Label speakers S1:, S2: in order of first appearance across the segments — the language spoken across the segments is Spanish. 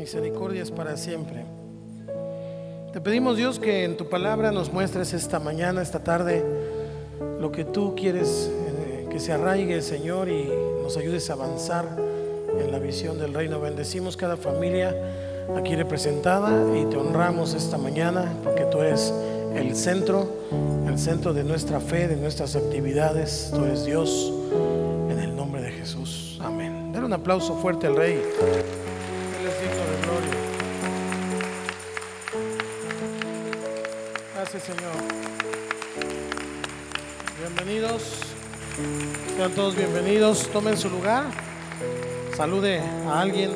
S1: misericordia es para siempre. Te pedimos Dios que en tu palabra nos muestres esta mañana, esta tarde, lo que tú quieres eh, que se arraigue, Señor, y nos ayudes a avanzar en la visión del reino. Bendecimos cada familia aquí representada y te honramos esta mañana porque tú eres el centro, el centro de nuestra fe, de nuestras actividades. Tú eres Dios en el nombre de Jesús. Amén. Dale un aplauso fuerte al Rey. Sean todos bienvenidos. Tomen su lugar. Salude a alguien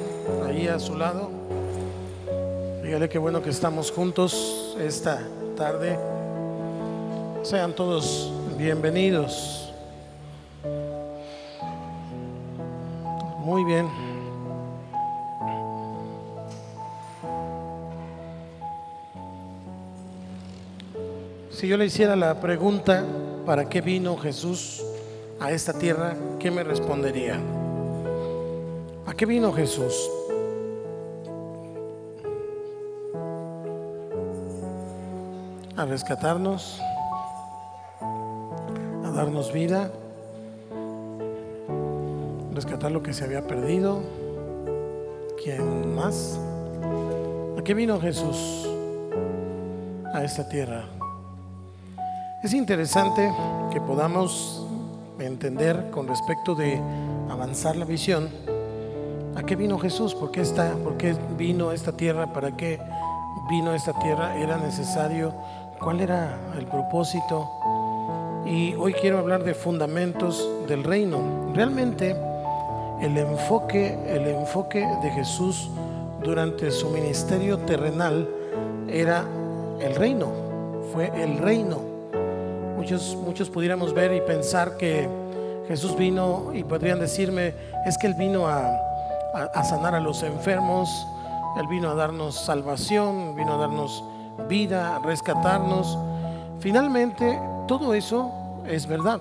S1: ahí a su lado. Dígale qué bueno que estamos juntos esta tarde. Sean todos bienvenidos. Muy bien. Si yo le hiciera la pregunta, ¿para qué vino Jesús a esta tierra? ¿Qué me respondería? ¿A qué vino Jesús? a rescatarnos, a darnos vida, rescatar lo que se había perdido. ¿Quién más? ¿A qué vino Jesús a esta tierra? Es interesante que podamos entender con respecto de avanzar la visión. ¿A qué vino Jesús? ¿Por qué, está, ¿Por qué vino a esta tierra? ¿Para qué vino a esta tierra? ¿Era necesario cuál era el propósito. Y hoy quiero hablar de fundamentos del reino. Realmente el enfoque, el enfoque de Jesús durante su ministerio terrenal era el reino, fue el reino. Muchos, muchos pudiéramos ver y pensar que Jesús vino y podrían decirme, es que Él vino a, a sanar a los enfermos, Él vino a darnos salvación, vino a darnos vida, rescatarnos. Finalmente, todo eso es verdad.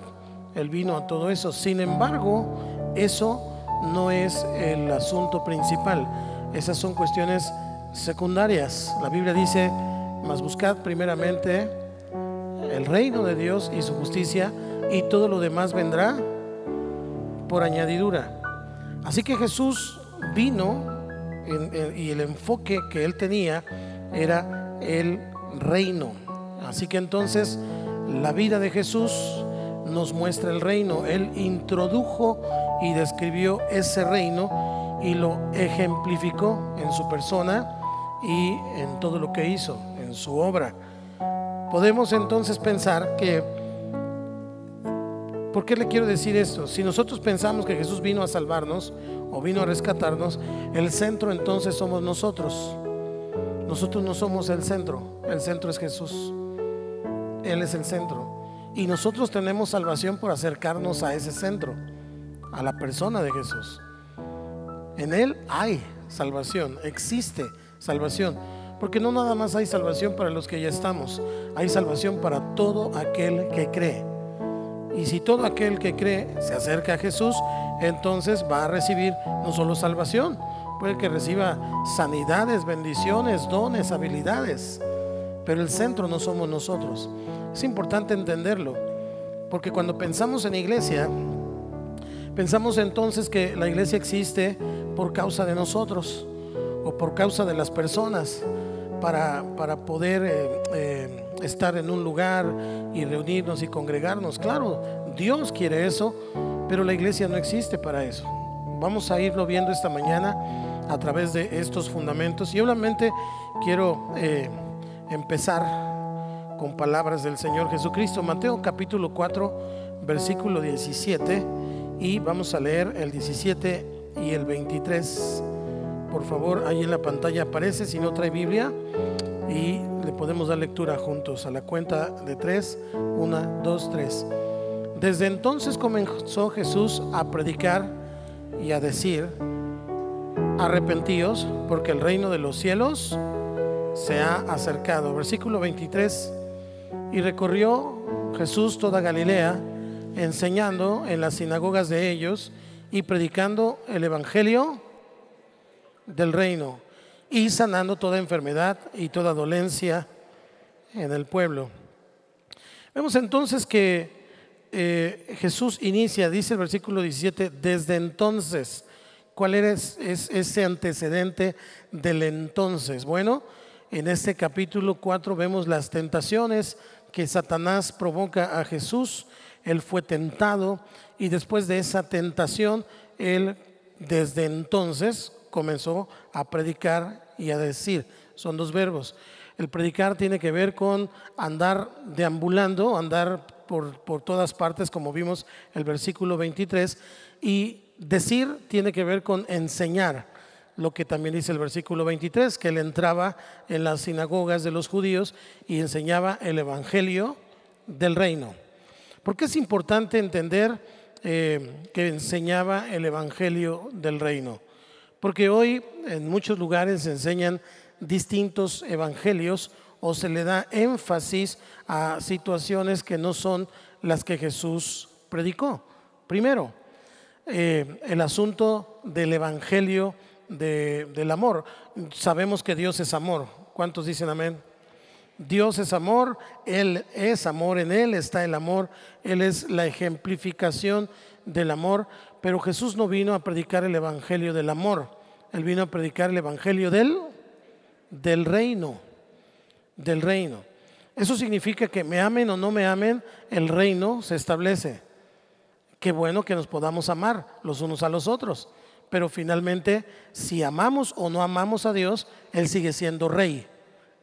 S1: Él vino a todo eso. Sin embargo, eso no es el asunto principal. Esas son cuestiones secundarias. La Biblia dice, mas buscad primeramente el reino de Dios y su justicia y todo lo demás vendrá por añadidura. Así que Jesús vino y el enfoque que él tenía era el reino. Así que entonces la vida de Jesús nos muestra el reino. Él introdujo y describió ese reino y lo ejemplificó en su persona y en todo lo que hizo, en su obra. Podemos entonces pensar que, ¿por qué le quiero decir esto? Si nosotros pensamos que Jesús vino a salvarnos o vino a rescatarnos, el centro entonces somos nosotros. Nosotros no somos el centro, el centro es Jesús. Él es el centro. Y nosotros tenemos salvación por acercarnos a ese centro, a la persona de Jesús. En Él hay salvación, existe salvación. Porque no nada más hay salvación para los que ya estamos, hay salvación para todo aquel que cree. Y si todo aquel que cree se acerca a Jesús, entonces va a recibir no solo salvación, puede que reciba sanidades, bendiciones, dones, habilidades, pero el centro no somos nosotros. Es importante entenderlo, porque cuando pensamos en iglesia, pensamos entonces que la iglesia existe por causa de nosotros o por causa de las personas para, poder eh, eh, estar en un lugar y reunirnos y congregarnos. Claro, Dios quiere eso, pero la iglesia no existe para eso. Vamos a irlo viendo esta mañana a través de estos fundamentos. Y obviamente quiero eh, empezar con palabras del Señor Jesucristo. Mateo capítulo 4, versículo 17. Y vamos a leer el 17 y el 23. Por favor, ahí en la pantalla aparece, si no trae Biblia, y le podemos dar lectura juntos a la cuenta de tres. Una, dos, tres. Desde entonces comenzó Jesús a predicar y a decir, arrepentíos porque el reino de los cielos se ha acercado. Versículo 23. Y recorrió Jesús toda Galilea, enseñando en las sinagogas de ellos y predicando el Evangelio del reino y sanando toda enfermedad y toda dolencia en el pueblo. Vemos entonces que eh, Jesús inicia, dice el versículo 17, desde entonces. ¿Cuál era ese antecedente del entonces? Bueno, en este capítulo 4 vemos las tentaciones que Satanás provoca a Jesús. Él fue tentado y después de esa tentación, él desde entonces comenzó a predicar y a decir. Son dos verbos. El predicar tiene que ver con andar deambulando, andar por, por todas partes, como vimos el versículo 23, y decir tiene que ver con enseñar, lo que también dice el versículo 23, que él entraba en las sinagogas de los judíos y enseñaba el evangelio del reino. ¿Por qué es importante entender eh, que enseñaba el evangelio del reino? Porque hoy en muchos lugares se enseñan distintos evangelios o se le da énfasis a situaciones que no son las que Jesús predicó. Primero, eh, el asunto del evangelio del amor. Sabemos que Dios es amor. ¿Cuántos dicen amén? Dios es amor, Él es amor, en Él está el amor, Él es la ejemplificación del amor, pero Jesús no vino a predicar el Evangelio del amor, Él vino a predicar el Evangelio del, del reino, del reino. Eso significa que me amen o no me amen, el reino se establece. Qué bueno que nos podamos amar los unos a los otros, pero finalmente si amamos o no amamos a Dios, Él sigue siendo rey.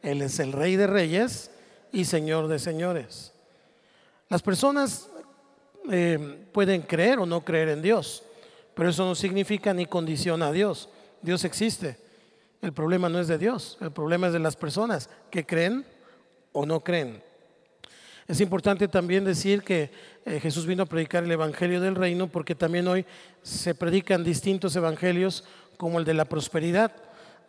S1: Él es el rey de reyes y señor de señores. Las personas eh, pueden creer o no creer en Dios, pero eso no significa ni condiciona a Dios. Dios existe. El problema no es de Dios, el problema es de las personas que creen o no creen. Es importante también decir que eh, Jesús vino a predicar el Evangelio del Reino porque también hoy se predican distintos evangelios como el de la prosperidad,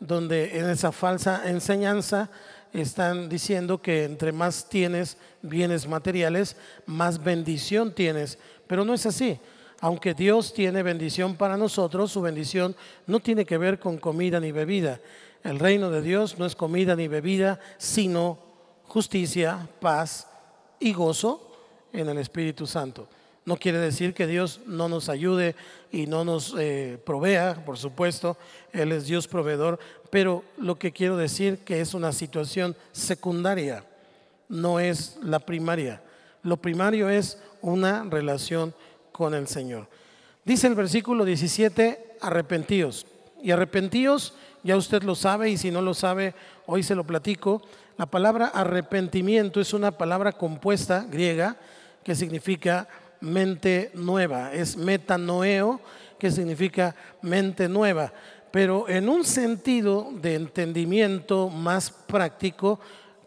S1: donde en esa falsa enseñanza están diciendo que entre más tienes bienes materiales, más bendición tienes. Pero no es así. Aunque Dios tiene bendición para nosotros, su bendición no tiene que ver con comida ni bebida. El reino de Dios no es comida ni bebida, sino justicia, paz y gozo en el Espíritu Santo. No quiere decir que Dios no nos ayude y no nos eh, provea, por supuesto, Él es Dios proveedor, pero lo que quiero decir que es una situación secundaria, no es la primaria. Lo primario es una relación con el Señor. Dice el versículo 17, arrepentíos. Y arrepentíos, ya usted lo sabe y si no lo sabe, hoy se lo platico. La palabra arrepentimiento es una palabra compuesta griega que significa mente nueva, es metanoeo, que significa mente nueva, pero en un sentido de entendimiento más práctico,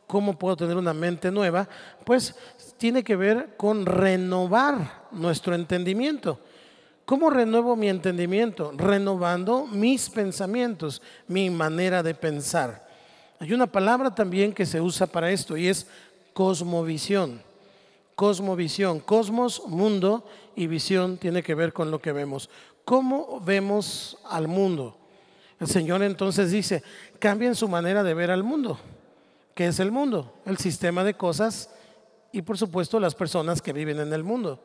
S1: ¿cómo puedo tener una mente nueva? Pues tiene que ver con renovar nuestro entendimiento. ¿Cómo renuevo mi entendimiento? Renovando mis pensamientos, mi manera de pensar. Hay una palabra también que se usa para esto y es cosmovisión cosmovisión. Cosmos, mundo y visión tiene que ver con lo que vemos. ¿Cómo vemos al mundo? El Señor entonces dice, cambien su manera de ver al mundo. ¿Qué es el mundo? El sistema de cosas y por supuesto las personas que viven en el mundo.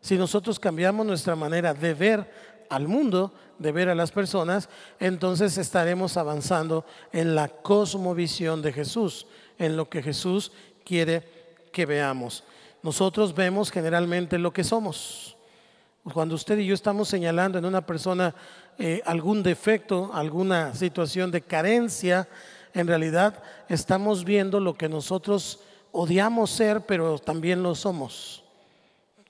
S1: Si nosotros cambiamos nuestra manera de ver al mundo, de ver a las personas, entonces estaremos avanzando en la cosmovisión de Jesús, en lo que Jesús quiere que veamos nosotros vemos generalmente lo que somos. Cuando usted y yo estamos señalando en una persona eh, algún defecto, alguna situación de carencia, en realidad estamos viendo lo que nosotros odiamos ser, pero también lo somos.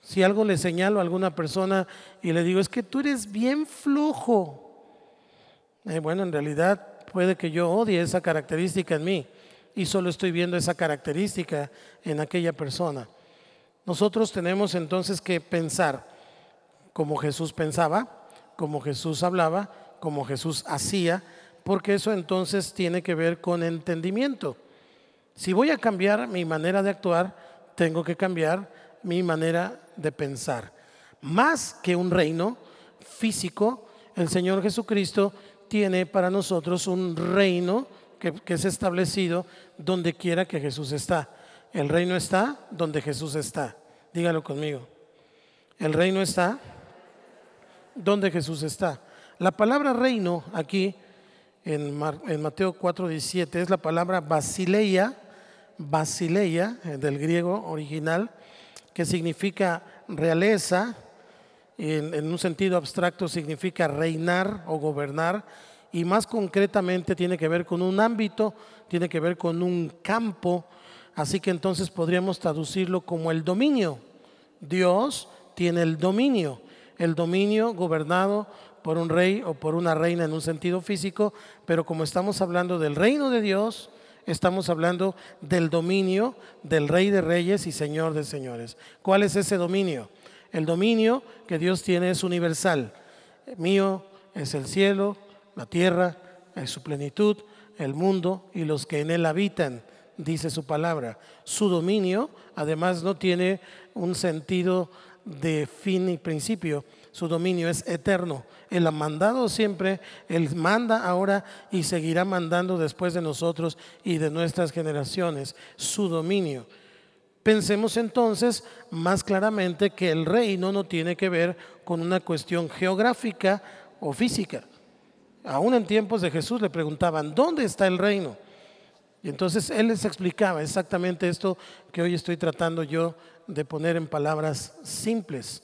S1: Si algo le señalo a alguna persona y le digo, es que tú eres bien flojo, eh, bueno, en realidad puede que yo odie esa característica en mí y solo estoy viendo esa característica en aquella persona. Nosotros tenemos entonces que pensar como Jesús pensaba, como Jesús hablaba, como Jesús hacía, porque eso entonces tiene que ver con entendimiento. Si voy a cambiar mi manera de actuar, tengo que cambiar mi manera de pensar. Más que un reino físico, el Señor Jesucristo tiene para nosotros un reino que, es establecido donde quiera que Jesús está. El reino está donde Jesús está. Dígalo conmigo. El reino está donde Jesús está. La palabra reino aquí en, Mateo 4:17 es la palabra basileia, basileia eh, del griego original, que significa realeza, en, en un sentido abstracto significa reinar o gobernar, y más concretamente tiene que ver con un ámbito, tiene que ver con un campo, así que entonces podríamos traducirlo como el dominio. Dios tiene el dominio, el dominio gobernado por un rey o por una reina en un sentido físico, pero como estamos hablando del reino de Dios, estamos hablando del dominio del rey de reyes y señor de señores. ¿Cuál es ese dominio? El dominio que Dios tiene es universal. Mío es el cielo, la tierra, su plenitud, el mundo y los que en él habitan, dice su palabra. Su dominio además no tiene un sentido de fin y principio, su dominio es eterno. Él ha mandado siempre, Él manda ahora y seguirá mandando después de nosotros y de nuestras generaciones. Su dominio. Pensemos entonces más claramente que el reino no tiene que ver con una cuestión geográfica o física. Aún en tiempos de Jesús le preguntaban, ¿dónde está el reino? Y entonces Él les explicaba exactamente esto que hoy estoy tratando yo de poner en palabras simples.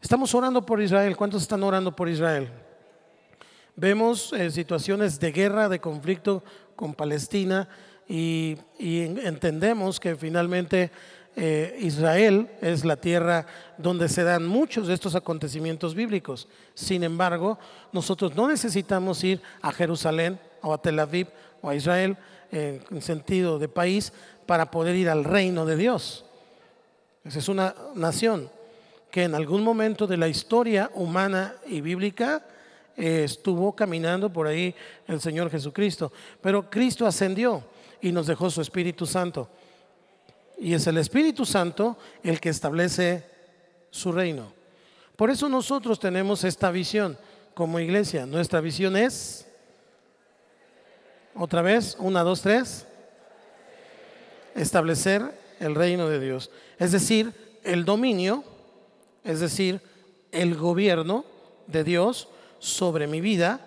S1: Estamos orando por Israel. ¿Cuántos están orando por Israel? Vemos eh, situaciones de guerra, de conflicto con Palestina y, entendemos que finalmente eh, Israel es la tierra donde se dan muchos de estos acontecimientos bíblicos. Sin embargo, nosotros no necesitamos ir a Jerusalén o a Tel Aviv o a Israel en sentido de país para poder ir al reino de Dios. Esa es una nación que en algún momento de la historia humana y bíblica eh, estuvo caminando por ahí el Señor Jesucristo. Pero Cristo ascendió y nos dejó su Espíritu Santo. Y es el Espíritu Santo el que establece su reino. Por eso nosotros tenemos esta visión como iglesia. Nuestra visión es, otra vez, una, dos, tres, establecer el reino de Dios. Es decir, el dominio es decir, el gobierno de Dios sobre mi vida,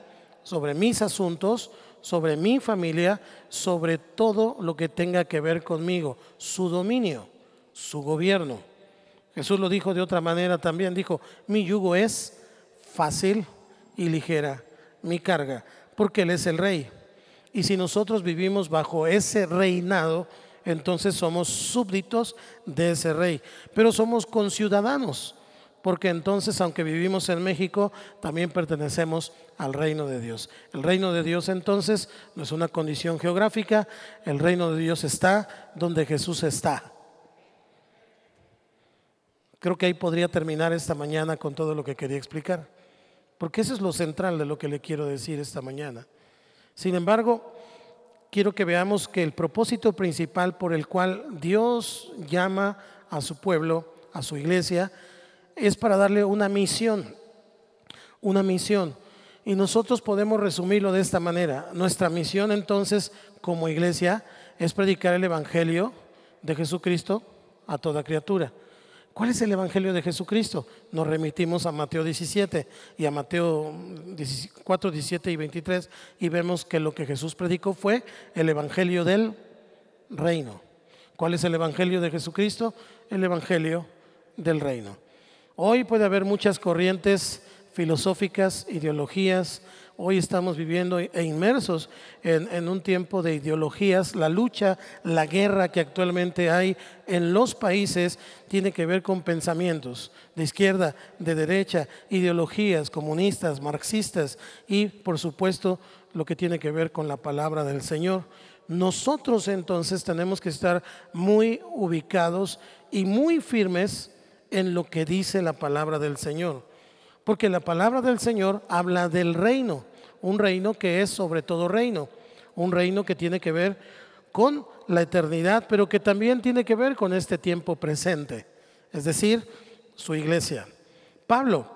S1: sobre mis asuntos, sobre mi familia, sobre todo lo que tenga que ver conmigo, su dominio, su gobierno. Jesús lo dijo de otra manera también, dijo, mi yugo es fácil y ligera, mi carga, porque Él es el rey. Y si nosotros vivimos bajo ese reinado, entonces somos súbditos de ese rey, pero somos conciudadanos porque entonces, aunque vivimos en México, también pertenecemos al reino de Dios. El reino de Dios entonces no es una condición geográfica, el reino de Dios está donde Jesús está. Creo que ahí podría terminar esta mañana con todo lo que quería explicar, porque eso es lo central de lo que le quiero decir esta mañana. Sin embargo, quiero que veamos que el propósito principal por el cual Dios llama a su pueblo, a su iglesia, es para darle una misión, una misión. Y nosotros podemos resumirlo de esta manera. Nuestra misión entonces como iglesia es predicar el Evangelio de Jesucristo a toda criatura. ¿Cuál es el Evangelio de Jesucristo? Nos remitimos a Mateo 17 y a Mateo 4, 17 y 23 y vemos que lo que Jesús predicó fue el Evangelio del reino. ¿Cuál es el Evangelio de Jesucristo? El Evangelio del reino. Hoy puede haber muchas corrientes filosóficas, ideologías. Hoy estamos viviendo e inmersos en, un tiempo de ideologías. La lucha, la guerra que actualmente hay en los países tiene que ver con pensamientos de izquierda, de derecha, ideologías comunistas, marxistas y, por supuesto, lo que tiene que ver con la palabra del Señor. Nosotros entonces tenemos que estar muy ubicados y muy firmes en lo que dice la palabra del Señor. Porque la palabra del Señor habla del reino, un reino que es sobre todo reino, un reino que tiene que ver con la eternidad, pero que también tiene que ver con este tiempo presente, es decir, su iglesia. Pablo,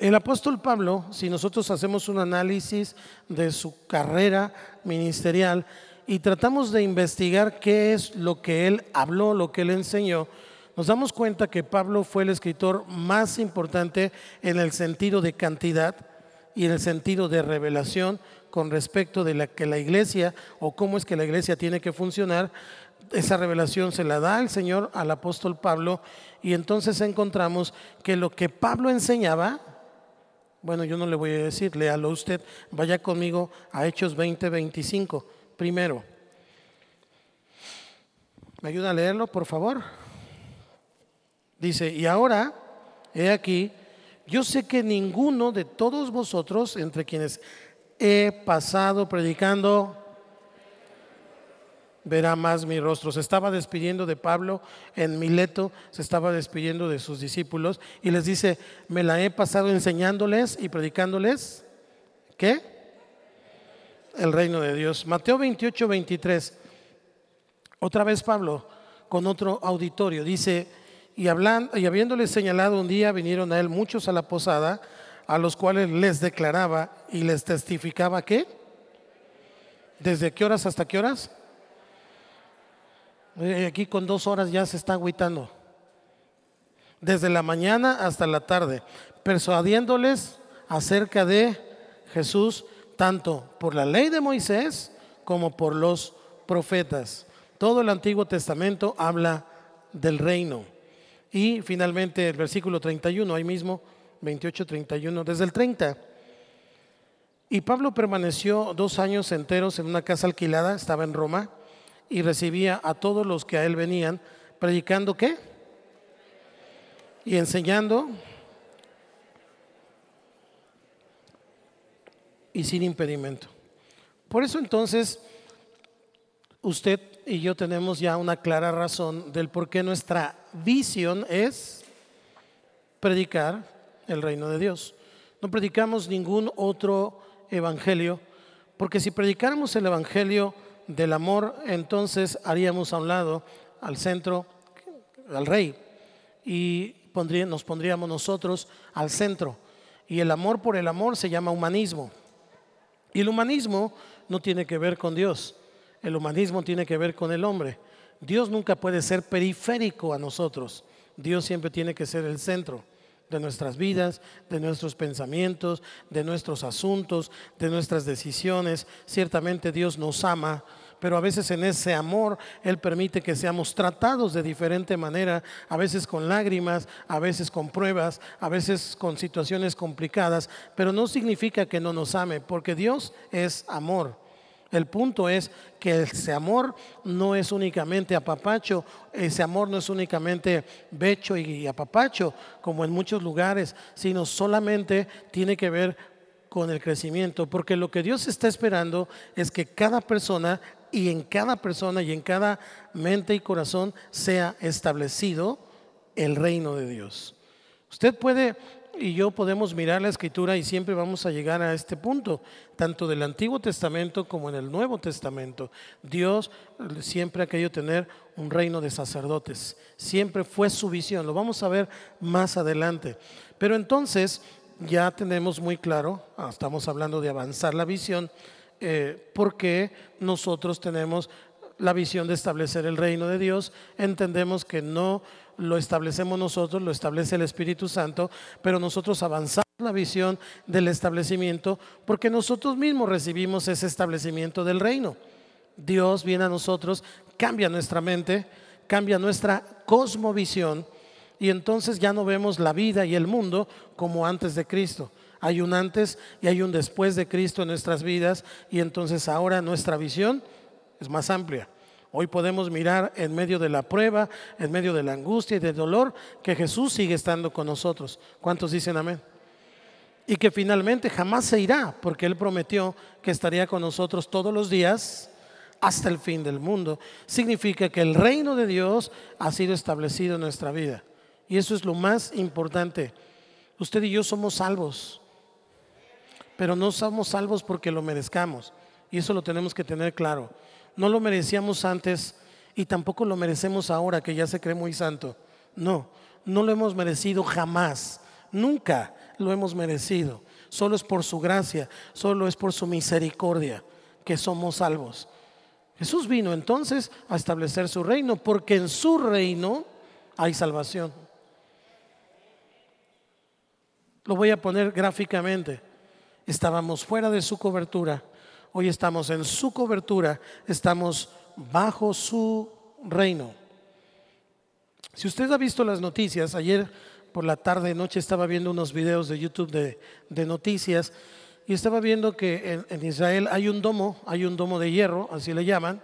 S1: El apóstol Pablo, si nosotros hacemos un análisis de su carrera ministerial y tratamos de investigar qué es lo que él habló, lo que él enseñó, nos damos cuenta que Pablo fue el escritor más importante en el sentido de cantidad y en el sentido de revelación con respecto de la que la iglesia o cómo es que la iglesia tiene que funcionar. Esa revelación se la da el Señor al apóstol Pablo y entonces encontramos que lo que Pablo enseñaba, bueno, yo no le voy a decir, léalo usted, vaya conmigo a Hechos 20, 25, primero. ¿Me ayuda a leerlo, por favor? Dice, y ahora, he aquí, yo sé que ninguno de todos vosotros, entre quienes he pasado predicando, verá más mi rostro. Se estaba despidiendo de Pablo en Mileto, se estaba despidiendo de sus discípulos y les dice, me la he pasado enseñándoles y predicándoles. ¿Qué? El reino de Dios. Mateo 28, 23. Otra vez Pablo con otro auditorio dice, y, hablando, y habiéndole señalado un día, vinieron a él muchos a la posada, a los cuales les declaraba y les testificaba que, ¿desde qué horas hasta qué horas? Eh, aquí con dos horas ya se está agüitando. Desde la mañana hasta la tarde, persuadiéndoles acerca de Jesús, tanto por la ley de Moisés como por los profetas. Todo el Antiguo Testamento habla del reino. Y finalmente el versículo 31, ahí mismo, 28, 31, desde el 30. Y Pablo permaneció dos años enteros en una casa alquilada, estaba en Roma, y recibía a todos los que a él venían, predicando qué? Y enseñando y sin impedimento. Por eso entonces usted y yo tenemos ya una clara razón del por qué nuestra visión es predicar el reino de Dios. No predicamos ningún otro evangelio, porque si predicáramos el evangelio del amor, entonces haríamos a un lado al centro, al rey, y nos pondríamos nosotros al centro. Y el amor por el amor se llama humanismo. Y el humanismo no tiene que ver con Dios, el humanismo tiene que ver con el hombre. Dios nunca puede ser periférico a nosotros, Dios siempre tiene que ser el centro de nuestras vidas, de nuestros pensamientos, de nuestros asuntos, de nuestras decisiones. Ciertamente Dios nos ama, pero a veces en ese amor Él permite que seamos tratados de diferente manera, a veces con lágrimas, a veces con pruebas, a veces con situaciones complicadas, pero no significa que no nos ame, porque Dios es amor. El punto es que ese amor no es únicamente apapacho, ese amor no es únicamente becho y apapacho, como en muchos lugares, sino solamente tiene que ver con el crecimiento, porque lo que Dios está esperando es que cada persona y en cada persona y en cada mente y corazón sea establecido el reino de Dios. Usted puede y yo podemos mirar la escritura y siempre vamos a llegar a este punto, tanto del Antiguo Testamento como en el Nuevo Testamento. Dios siempre ha querido tener un reino de sacerdotes, siempre fue su visión, lo vamos a ver más adelante. Pero entonces ya tenemos muy claro, ah, estamos hablando de avanzar la visión, eh, porque nosotros tenemos la visión de establecer el reino de Dios, entendemos que no lo establecemos nosotros, lo establece el Espíritu Santo, pero nosotros avanzamos la visión del establecimiento porque nosotros mismos recibimos ese establecimiento del reino. Dios viene a nosotros, cambia nuestra mente, cambia nuestra cosmovisión y entonces ya no vemos la vida y el mundo como antes de Cristo. Hay un antes y hay un después de Cristo en nuestras vidas y entonces ahora nuestra visión es más amplia. Hoy podemos mirar en medio de la prueba, en medio de la angustia y del dolor, que Jesús sigue estando con nosotros. ¿Cuántos dicen amén? Y que finalmente jamás se irá, porque Él prometió que estaría con nosotros todos los días hasta el fin del mundo. Significa que el reino de Dios ha sido establecido en nuestra vida. Y eso es lo más importante. Usted y yo somos salvos, pero no somos salvos porque lo merezcamos. Y eso lo tenemos que tener claro no lo merecíamos antes y tampoco lo merecemos ahora que ya se cree muy santo. No, no lo hemos merecido jamás, nunca. lo hemos merecido. Solo es por su gracia, solo es por su misericordia que somos salvos. Jesús vino entonces a establecer su reino, porque en su reino hay salvación. Lo voy a poner gráficamente. Estábamos fuera de su cobertura, hoy estamos en su cobertura, estamos bajo su reino. Si usted ha visto las noticias, ayer por la tarde, noche estaba viendo unos videos de YouTube de, noticias y estaba viendo que en, en, Israel hay un domo, hay un domo de hierro, así le llaman,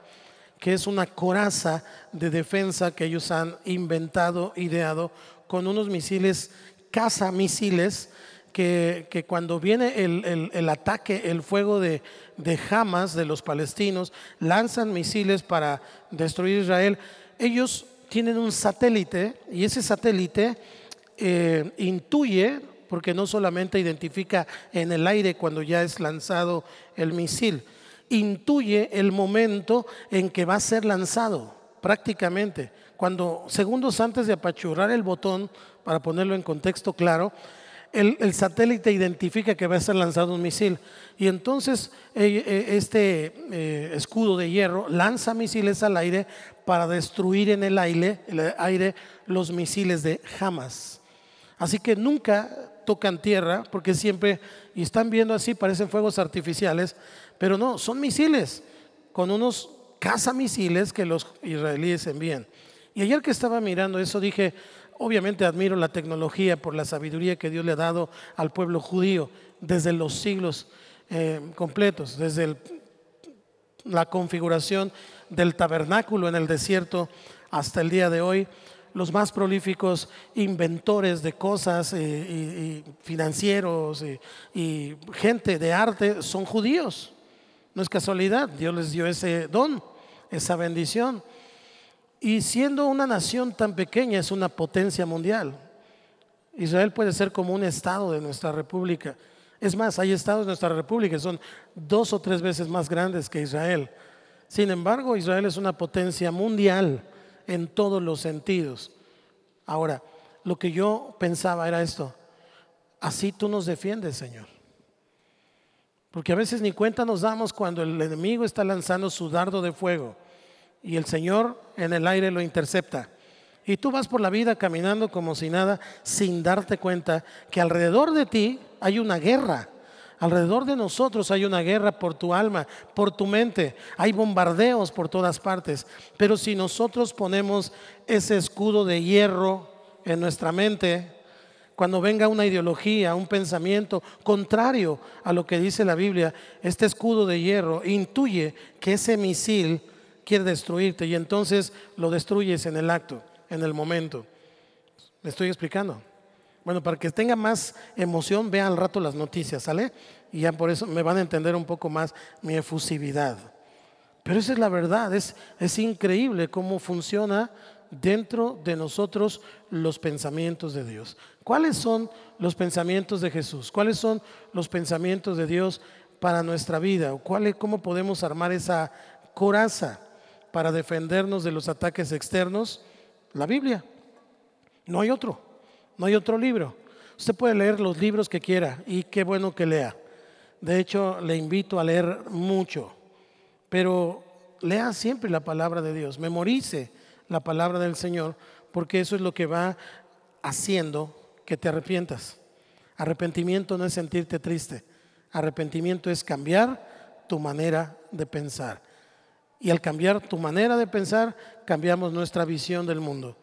S1: que es una coraza de defensa que ellos han inventado, ideado, con unos misiles, caza-misiles, que, cuando viene el, ataque, el fuego de, de Hamas, de los palestinos, lanzan misiles para destruir Israel, ellos tienen un satélite y ese satélite eh, intuye, porque no solamente identifica en el aire cuando ya es lanzado el misil, intuye el momento en que va a ser lanzado, prácticamente. Cuando segundos antes de apachurrar el botón, para ponerlo en contexto claro, el, satélite identifica que va a ser lanzado un misil. Y entonces eh, eh, este eh, escudo de hierro lanza misiles al aire para destruir en el aire, el aire los misiles de Hamas. Así que nunca tocan tierra porque siempre, y están viendo así, parecen fuegos artificiales, pero no, son misiles con unos cazamisiles que los israelíes envían. Y ayer que estaba mirando eso dije, Obviamente admiro la tecnología por la sabiduría que Dios le ha dado al pueblo judío desde los siglos eh, completos, desde la configuración del tabernáculo en el desierto hasta el día de hoy. Los más prolíficos inventores de cosas eh, y, financieros y gente de arte son judíos. No es casualidad, Dios les dio ese don, esa bendición. Y siendo una nación tan pequeña, es una potencia mundial. Israel puede ser como un estado de nuestra república. Es más, hay estados de nuestra república que son dos o tres veces más grandes que Israel. Sin embargo, Israel es una potencia mundial en todos los sentidos. Ahora, lo que yo pensaba era esto. Así tú nos defiendes, Señor. Porque a veces ni cuenta nos damos cuando el enemigo está lanzando su dardo de fuego y el Señor en el aire lo intercepta. Y tú vas por la vida caminando como si nada, sin darte cuenta que alrededor de ti hay una guerra. Alrededor de nosotros hay una guerra por tu alma, por tu mente. Hay bombardeos por todas partes. Pero si nosotros ponemos ese escudo de hierro en nuestra mente, cuando venga una ideología, un pensamiento contrario a lo que dice la Biblia, este escudo de hierro intuye que ese misil quiere destruirte y entonces lo destruyes en el acto, en el momento. ¿Me estoy explicando? Bueno, para que tenga más emoción, vea al rato las noticias, ¿sale? Y ya por eso me van a entender un poco más mi efusividad. Pero esa es la verdad, es, es increíble cómo funciona dentro de nosotros los pensamientos de Dios. ¿Cuáles son los pensamientos de Jesús? ¿Cuáles son los pensamientos de Dios para nuestra vida? ¿Cuál, ¿Cómo podemos armar esa coraza? Para defendernos de los ataques externos? La Biblia. No hay otro, no hay otro libro. Usted puede leer los libros que quiera y qué bueno que lea. De hecho, le invito a leer mucho, pero lea siempre la palabra de Dios, memorice la palabra del Señor, porque eso es lo que va haciendo que te arrepientas. Arrepentimiento no es sentirte triste, arrepentimiento es cambiar tu manera de pensar. Y al cambiar tu manera de pensar, cambiamos nuestra visión del mundo.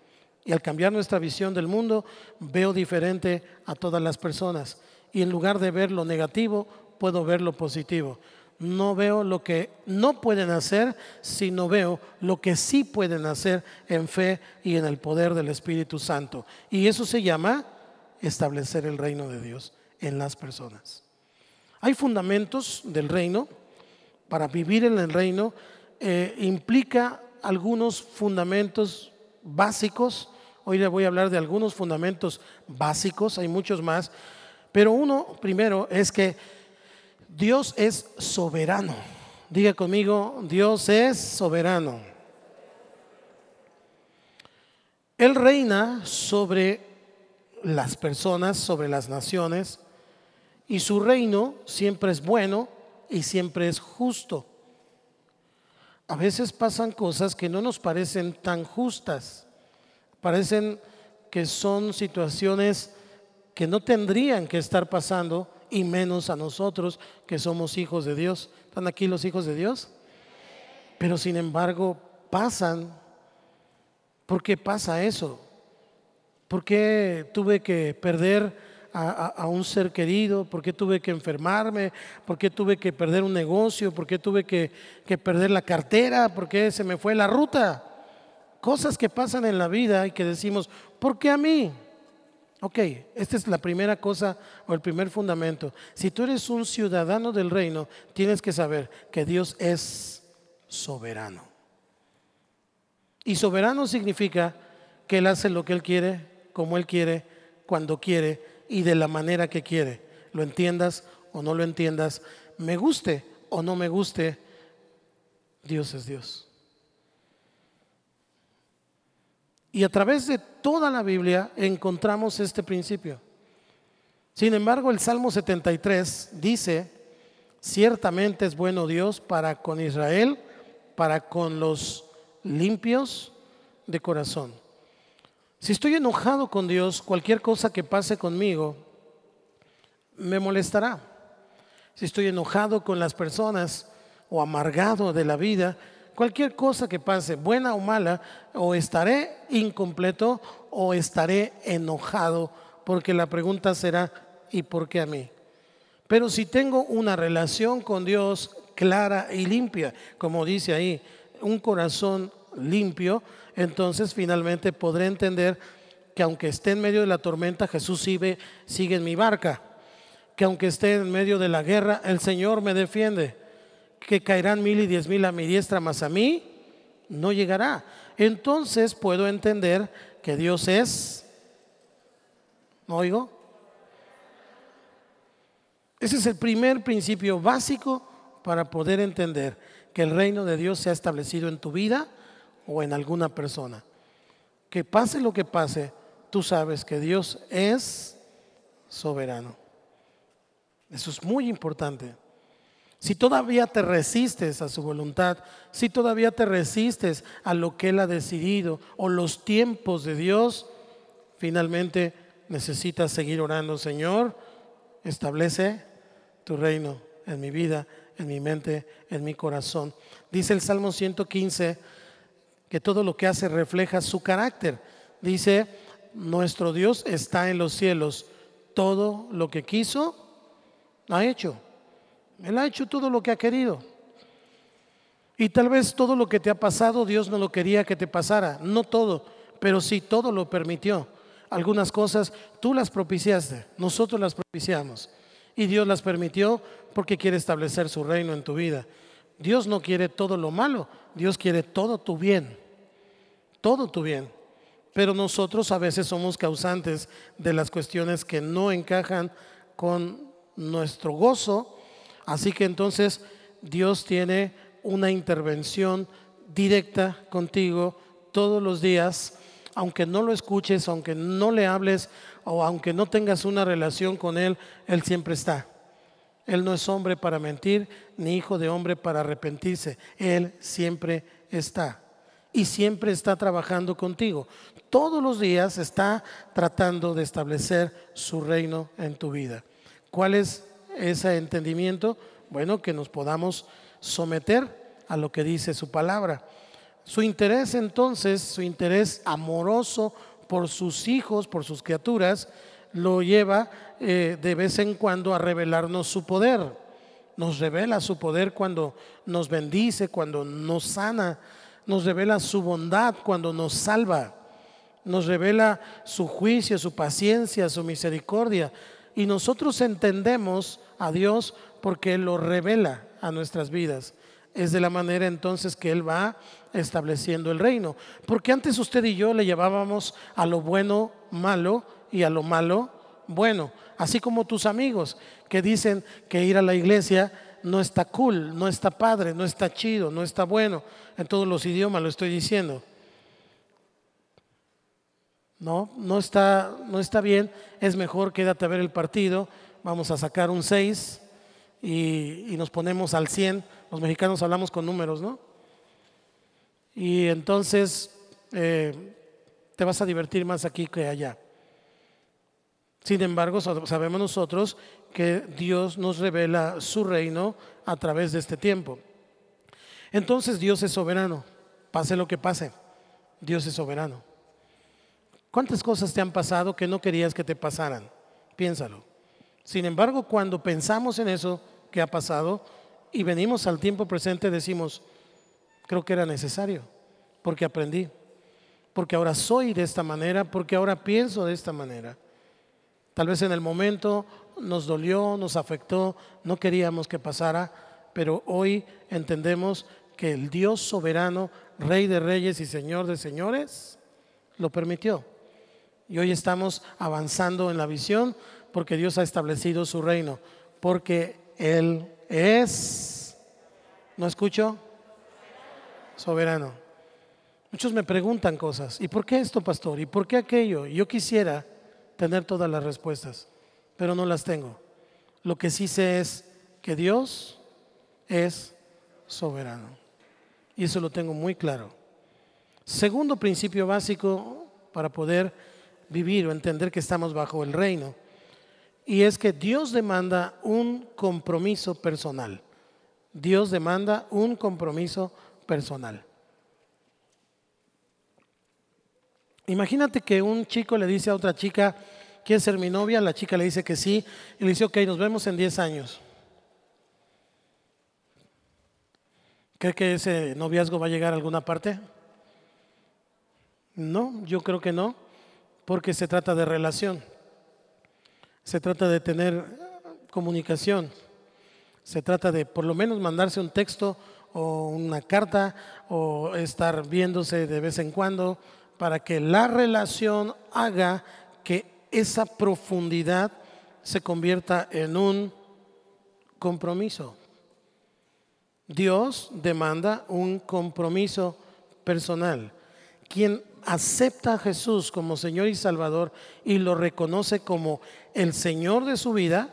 S1: Y al cambiar nuestra visión del mundo, veo diferente a todas las personas. Y en lugar de ver lo negativo, puedo ver lo positivo. No veo lo que no pueden hacer, sino veo lo que sí pueden hacer en fe y en el poder del Espíritu Santo. Y eso se llama establecer el reino de Dios en las personas. Hay fundamentos del reino para vivir en el reino eh, implica algunos fundamentos básicos. Hoy le voy a hablar de algunos fundamentos básicos, hay muchos más, pero uno primero es que Dios es soberano. Diga conmigo, Dios es soberano. Él reina sobre las personas, sobre las naciones, Y su reino siempre es bueno y siempre es justo. A veces pasan cosas que no nos parecen tan justas. Parecen que son situaciones que no tendrían que estar pasando y menos a nosotros que somos hijos de Dios. ¿Están aquí los hijos de Dios? Pero sin embargo pasan. ¿Por qué pasa eso? ¿Por qué tuve que perder a, un ser querido? ¿Por qué tuve que enfermarme? ¿Por qué tuve que perder un negocio? ¿Por qué tuve que, que perder la cartera? ¿Por qué se me fue la ruta? Cosas que pasan en la vida y que decimos, ¿por qué a mí? Ok, esta es la primera cosa o el primer fundamento. Si tú eres un ciudadano del reino, tienes que saber que Dios es soberano. Y soberano significa que Él hace lo que Él quiere, como Él quiere, cuando quiere y de la manera que quiere. Lo entiendas o no lo entiendas, me guste o no me guste, Dios es Dios. Y a través de toda la Biblia encontramos este principio. Sin embargo, el Salmo 73 dice, ciertamente es bueno Dios para con Israel, para con los limpios de corazón. Si estoy enojado con Dios, cualquier cosa que pase conmigo me molestará. Si estoy enojado con las personas o amargado de la vida, cualquier cosa que pase, buena o mala, o estaré incompleto o estaré enojado, porque la pregunta será, ¿y por qué a mí? Pero si tengo una relación con Dios clara y limpia, como dice ahí, un corazón limpio, entonces finalmente podré entender que aunque esté en medio de la tormenta, Jesús sigue, sigue en mi barca, que aunque esté en medio de la guerra, el Señor me defiende que caerán mil y diez mil a mi diestra, más a mí no llegará. Entonces puedo entender que Dios es, ¿no oigo? Ese es el primer principio básico para poder entender que el reino de Dios se ha establecido en tu vida o en alguna persona. Que pase lo que pase, tú sabes que Dios es soberano. Eso es muy importante. Si todavía te resistes a su voluntad, si todavía te resistes a lo que Él ha decidido o los tiempos de Dios, finalmente necesitas seguir orando, Señor, establece tu reino en mi vida, en mi mente, en mi corazón. Dice el Salmo 115 que todo lo que hace refleja su carácter. Dice, nuestro Dios está en los cielos, todo lo que quiso, ha hecho. Él ha hecho todo lo que ha querido. Y tal vez todo lo que te ha pasado, Dios no lo quería que te pasara. No todo, pero sí todo lo permitió. Algunas cosas tú las propiciaste, nosotros las propiciamos. Y Dios las permitió porque quiere establecer su reino en tu vida. Dios no quiere todo lo malo, Dios quiere todo tu bien. Todo tu bien. Pero nosotros a veces somos causantes de las cuestiones que no encajan con nuestro gozo Así que entonces Dios tiene una intervención directa contigo todos los días, aunque no lo escuches, aunque no le hables o aunque no tengas una relación con Él, Él siempre está. Él no es hombre para mentir, ni hijo de hombre para arrepentirse. Él siempre está. Y siempre está trabajando contigo. Todos los días está tratando de establecer su reino en tu vida. ¿Cuál es ese entendimiento? Bueno, que nos podamos someter a lo que dice su palabra. Su interés entonces, su interés amoroso por sus hijos, por sus criaturas, lo lleva eh, de vez en cuando a revelarnos su poder. Nos revela su poder cuando nos bendice, cuando nos sana, nos revela su bondad cuando nos salva, nos revela su juicio, su paciencia, su misericordia. Y nosotros entendemos a Dios porque Él lo revela a nuestras vidas. Es de la manera entonces que Él va estableciendo el reino. Porque antes usted y yo le llevábamos a lo bueno malo y a lo malo bueno. Así como tus amigos que dicen que ir a la iglesia no está cool, no está padre, no está chido, no está bueno. En todos los idiomas lo estoy diciendo. No, no está, no está bien. Es mejor quédate a ver el partido vamos a sacar un 6 y, nos ponemos al 100. Los mexicanos hablamos con números, ¿no? Y entonces eh, te vas a divertir más aquí que allá. Sin embargo, sabemos nosotros que Dios nos revela su reino a través de este tiempo. Entonces Dios es soberano, pase lo que pase, Dios es soberano. ¿Cuántas cosas te han pasado que no querías que te pasaran? Piénsalo. Sin embargo, cuando pensamos en eso que ha pasado y venimos al tiempo presente, decimos, creo que era necesario, porque aprendí, porque ahora soy de esta manera, porque ahora pienso de esta manera. Tal vez en el momento nos dolió, nos afectó, no queríamos que pasara, pero hoy entendemos que el Dios soberano, Rey de reyes y Señor de señores, lo permitió. Y hoy estamos avanzando en la visión porque Dios ha establecido su reino, porque Él es, ¿no escucho? Soberano. Muchos me preguntan cosas, ¿y por qué esto, pastor? ¿Y por qué aquello? Yo quisiera tener todas las respuestas, pero no las tengo. Lo que sí sé es que Dios es soberano. Y eso lo tengo muy claro. Segundo principio básico para poder vivir o entender que estamos bajo el reino. Y es que Dios demanda un compromiso personal. Dios demanda un compromiso personal. Imagínate que un chico le dice a otra chica, ¿quieres ser mi novia? La chica le dice que sí y le dice, ok, nos vemos en 10 años. ¿Cree que ese noviazgo va a llegar a alguna parte? No, yo creo que no, porque se trata de relación. Se trata de tener comunicación. Se trata de por lo menos mandarse un texto o una carta o estar viéndose de vez en cuando para que la relación haga que esa profundidad se convierta en un compromiso. Dios demanda un compromiso personal. Quien acepta a Jesús como Señor y Salvador y lo reconoce como el Señor de su vida,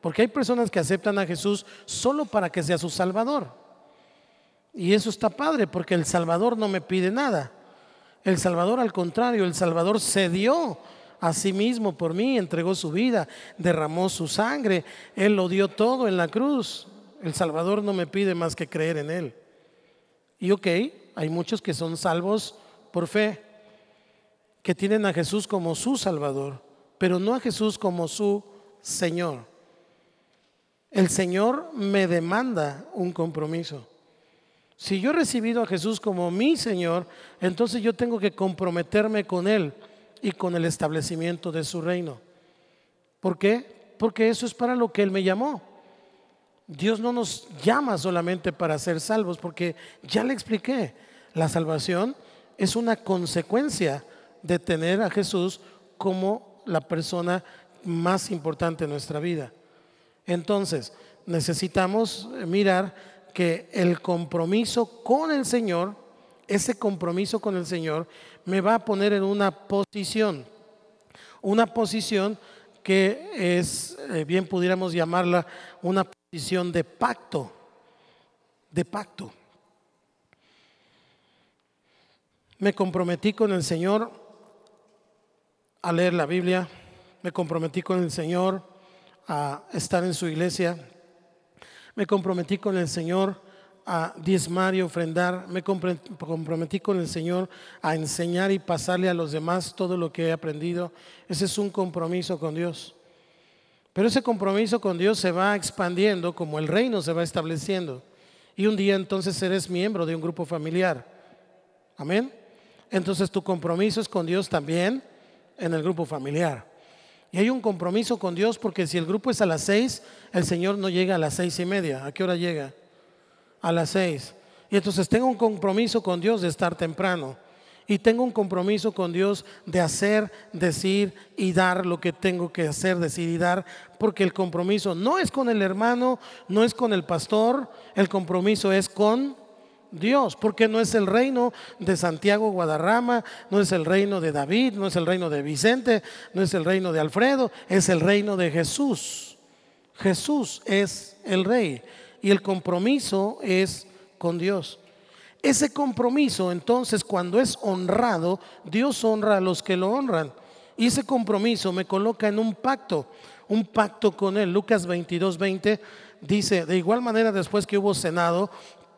S1: porque hay personas que aceptan a Jesús solo para que sea su Salvador. Y eso está padre, porque el Salvador no me pide nada. El Salvador al contrario, el Salvador cedió a sí mismo por mí, entregó su vida, derramó su sangre, Él lo dio todo en la cruz. El Salvador no me pide más que creer en Él. Y ok, hay muchos que son salvos por fe, que tienen a Jesús como su Salvador, pero no a Jesús como su Señor. El Señor me demanda un compromiso. Si yo he recibido a Jesús como mi Señor, entonces yo tengo que comprometerme con Él y con el establecimiento de su reino. ¿Por qué? Porque eso es para lo que Él me llamó. Dios no nos llama solamente para ser salvos, porque ya le expliqué, la salvación es una consecuencia de tener a Jesús como la persona más importante en nuestra vida. Entonces, necesitamos mirar que el compromiso con el Señor, ese compromiso con el Señor, me va a poner en una posición, una posición que es, eh, bien pudiéramos llamarla, una posición de pacto, de pacto. Me comprometí con el Señor a leer la Biblia, me comprometí con el Señor a estar en su iglesia, me comprometí con el Señor a diezmar y ofrendar. Me comprometí con el Señor a enseñar y pasarle a los demás todo lo que he aprendido. Ese es un compromiso con Dios. Pero ese compromiso con Dios se va expandiendo como el reino se va estableciendo. Y un día entonces eres miembro de un grupo familiar. Amén. Entonces tu compromiso es con Dios también en el grupo familiar. Y hay un compromiso con Dios porque si el grupo es a las seis, el Señor no llega a las seis y media. ¿A qué hora llega? A las seis. Y entonces tengo un compromiso con Dios de estar temprano. Y tengo un compromiso con Dios de hacer, decir y dar lo que tengo que hacer, decir y dar, porque el compromiso no es con el hermano, no es con el pastor, el compromiso es con Dios, porque no es el reino de Santiago Guadarrama, no es el reino de David, no es el reino de Vicente, no es el reino de Alfredo, es el reino de Jesús. Jesús es el rey y el compromiso es con Dios. Ese compromiso, entonces, cuando es honrado, Dios honra a los que lo honran. Y ese compromiso me coloca en un pacto, un pacto con Él. Lucas 22, 20 dice, de igual manera después que hubo cenado,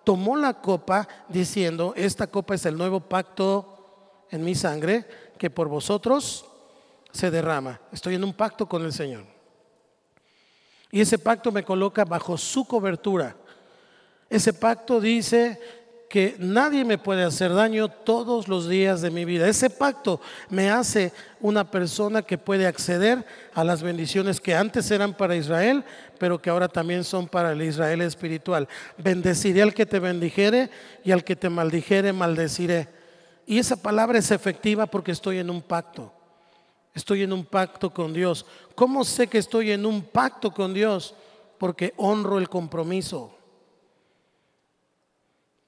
S1: tomó la copa diciendo, esta copa es el nuevo pacto en mi sangre que por vosotros se derrama. Estoy en un pacto con el Señor. Y ese pacto me coloca bajo su cobertura. Ese pacto dice que nadie me puede hacer daño todos los días de mi vida. Ese pacto me hace una persona que puede acceder a las bendiciones que antes eran para Israel, pero que ahora también son para el Israel espiritual. Bendeciré al que te bendijere y al que te maldijere, maldeciré. Y esa palabra es efectiva porque estoy en un pacto. Estoy en un pacto con Dios. ¿Cómo sé que estoy en un pacto con Dios? Porque honro el compromiso.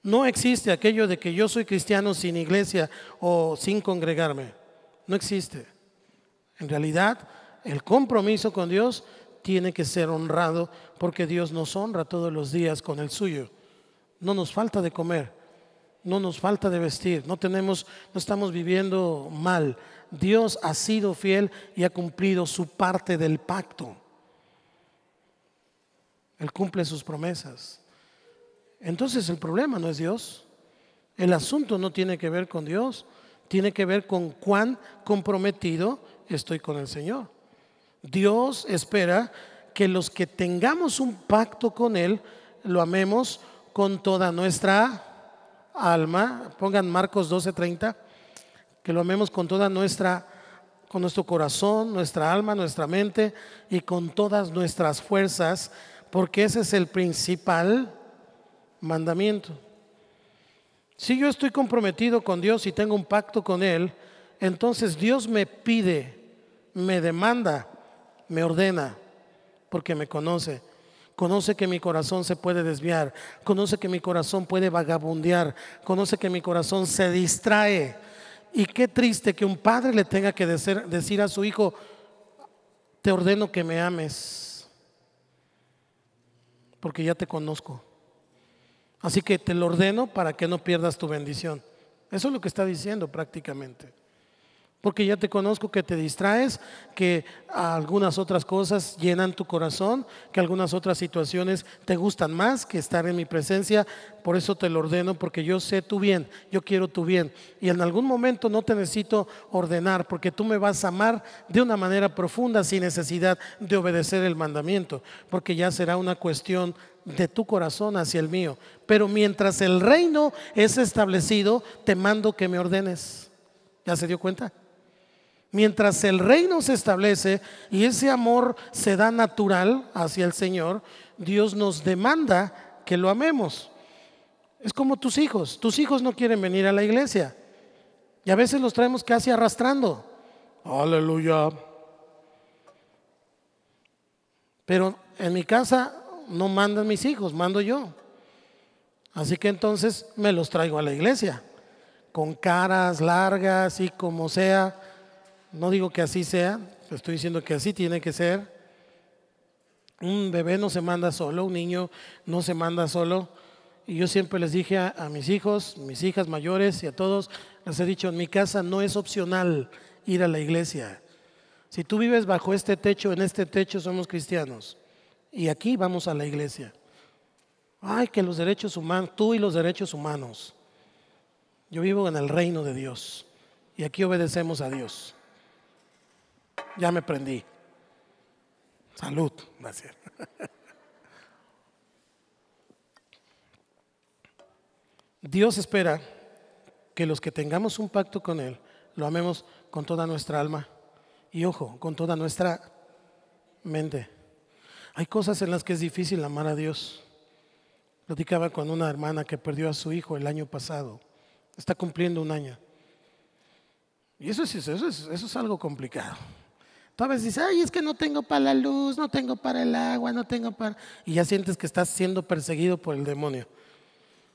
S1: No existe aquello de que yo soy cristiano sin iglesia o sin congregarme. No existe. En realidad, el compromiso con Dios tiene que ser honrado porque Dios nos honra todos los días con el suyo. No nos falta de comer, no nos falta de vestir, no tenemos no estamos viviendo mal. Dios ha sido fiel y ha cumplido su parte del pacto. Él cumple sus promesas. Entonces el problema no es Dios. El asunto no tiene que ver con Dios, tiene que ver con cuán comprometido estoy con el Señor. Dios espera que los que tengamos un pacto con Él, lo amemos con toda nuestra alma. Pongan Marcos 12:30, que lo amemos con toda nuestra, con nuestro corazón, nuestra alma, nuestra mente y con todas nuestras fuerzas, porque ese es el principal mandamiento. Si yo estoy comprometido con Dios y tengo un pacto con Él, entonces Dios me pide, me demanda, me ordena, porque me conoce. Conoce que mi corazón se puede desviar, conoce que mi corazón puede vagabundear, conoce que mi corazón se distrae. Y qué triste que un padre le tenga que decir a su hijo, te ordeno que me ames, porque ya te conozco. Así que te lo ordeno para que no pierdas tu bendición. Eso es lo que está diciendo prácticamente. Porque ya te conozco que te distraes, que algunas otras cosas llenan tu corazón, que algunas otras situaciones te gustan más que estar en mi presencia. Por eso te lo ordeno, porque yo sé tu bien, yo quiero tu bien. Y en algún momento no te necesito ordenar, porque tú me vas a amar de una manera profunda sin necesidad de obedecer el mandamiento, porque ya será una cuestión de tu corazón hacia el mío. Pero mientras el reino es establecido, te mando que me ordenes. ¿Ya se dio cuenta? Mientras el reino se establece y ese amor se da natural hacia el Señor, Dios nos demanda que lo amemos. Es como tus hijos. Tus hijos no quieren venir a la iglesia. Y a veces los traemos casi arrastrando. Aleluya. Pero en mi casa no mandan mis hijos, mando yo. Así que entonces me los traigo a la iglesia. Con caras largas y como sea no digo que así sea, estoy diciendo que así tiene que ser. Un bebé no se manda solo, un niño no se manda solo. Y yo siempre les dije a, mis hijos, mis hijas mayores y a todos, les he dicho, en mi casa no es opcional ir a la iglesia. Si tú vives bajo este techo, en este techo somos cristianos. Y aquí vamos a la iglesia. Ay, que los derechos humanos, tú y los derechos humanos. Yo vivo en el reino de Dios y aquí obedecemos a Dios. Ya me prendí. Salud, gracias. Dios espera que los que tengamos un pacto con Él lo amemos con toda nuestra alma y ojo, con toda nuestra mente. Hay cosas en las que es difícil amar a Dios. Platicaba con una hermana que perdió a su hijo el año pasado. Está cumpliendo un año. Y eso es, eso es, eso es algo complicado. Tú a veces dices, ay, es que no tengo para la luz, no tengo para el agua, no tengo para... Y ya sientes que estás siendo perseguido por el demonio.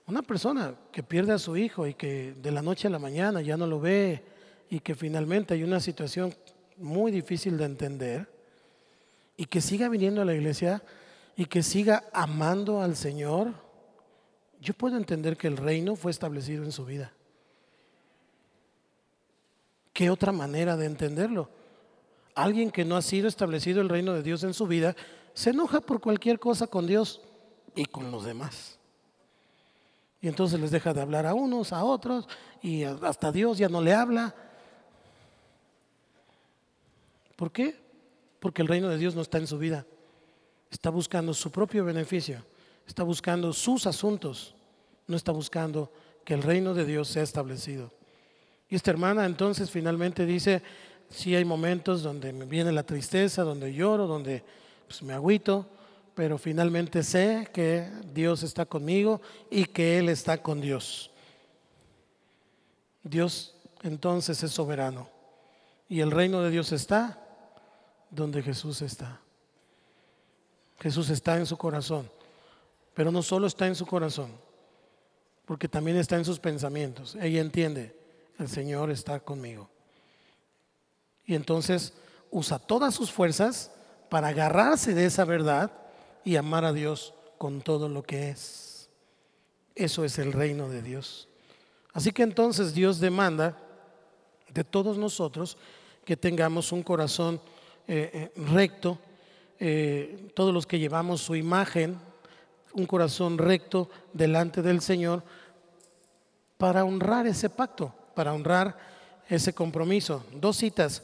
S1: Una persona que pierde a su hijo y que de la noche a la mañana ya no lo ve y que finalmente hay una situación muy difícil de entender y que siga viniendo a la iglesia y que siga amando al Señor, yo puedo entender que el reino fue establecido en su vida. ¿Qué otra manera de entenderlo? Alguien que no ha sido establecido el reino de Dios en su vida se enoja por cualquier cosa con Dios y con los demás. Y entonces les deja de hablar a unos, a otros, y hasta Dios ya no le habla. ¿Por qué? Porque el reino de Dios no está en su vida. Está buscando su propio beneficio, está buscando sus asuntos, no está buscando que el reino de Dios sea establecido. Y esta hermana entonces finalmente dice, sí hay momentos donde me viene la tristeza, donde lloro, donde pues, me agüito, pero finalmente sé que Dios está conmigo y que Él está con Dios. Dios entonces es soberano y el reino de Dios está donde Jesús está. Jesús está en su corazón, pero no solo está en su corazón, porque también está en sus pensamientos. Ella entiende, el Señor está conmigo. Y entonces usa todas sus fuerzas para agarrarse de esa verdad y amar a Dios con todo lo que es. Eso es el reino de Dios. Así que entonces Dios demanda de todos nosotros que tengamos un corazón eh, eh, recto, eh, todos los que llevamos su imagen, un corazón recto delante del Señor, para honrar ese pacto, para honrar ese compromiso. Dos citas,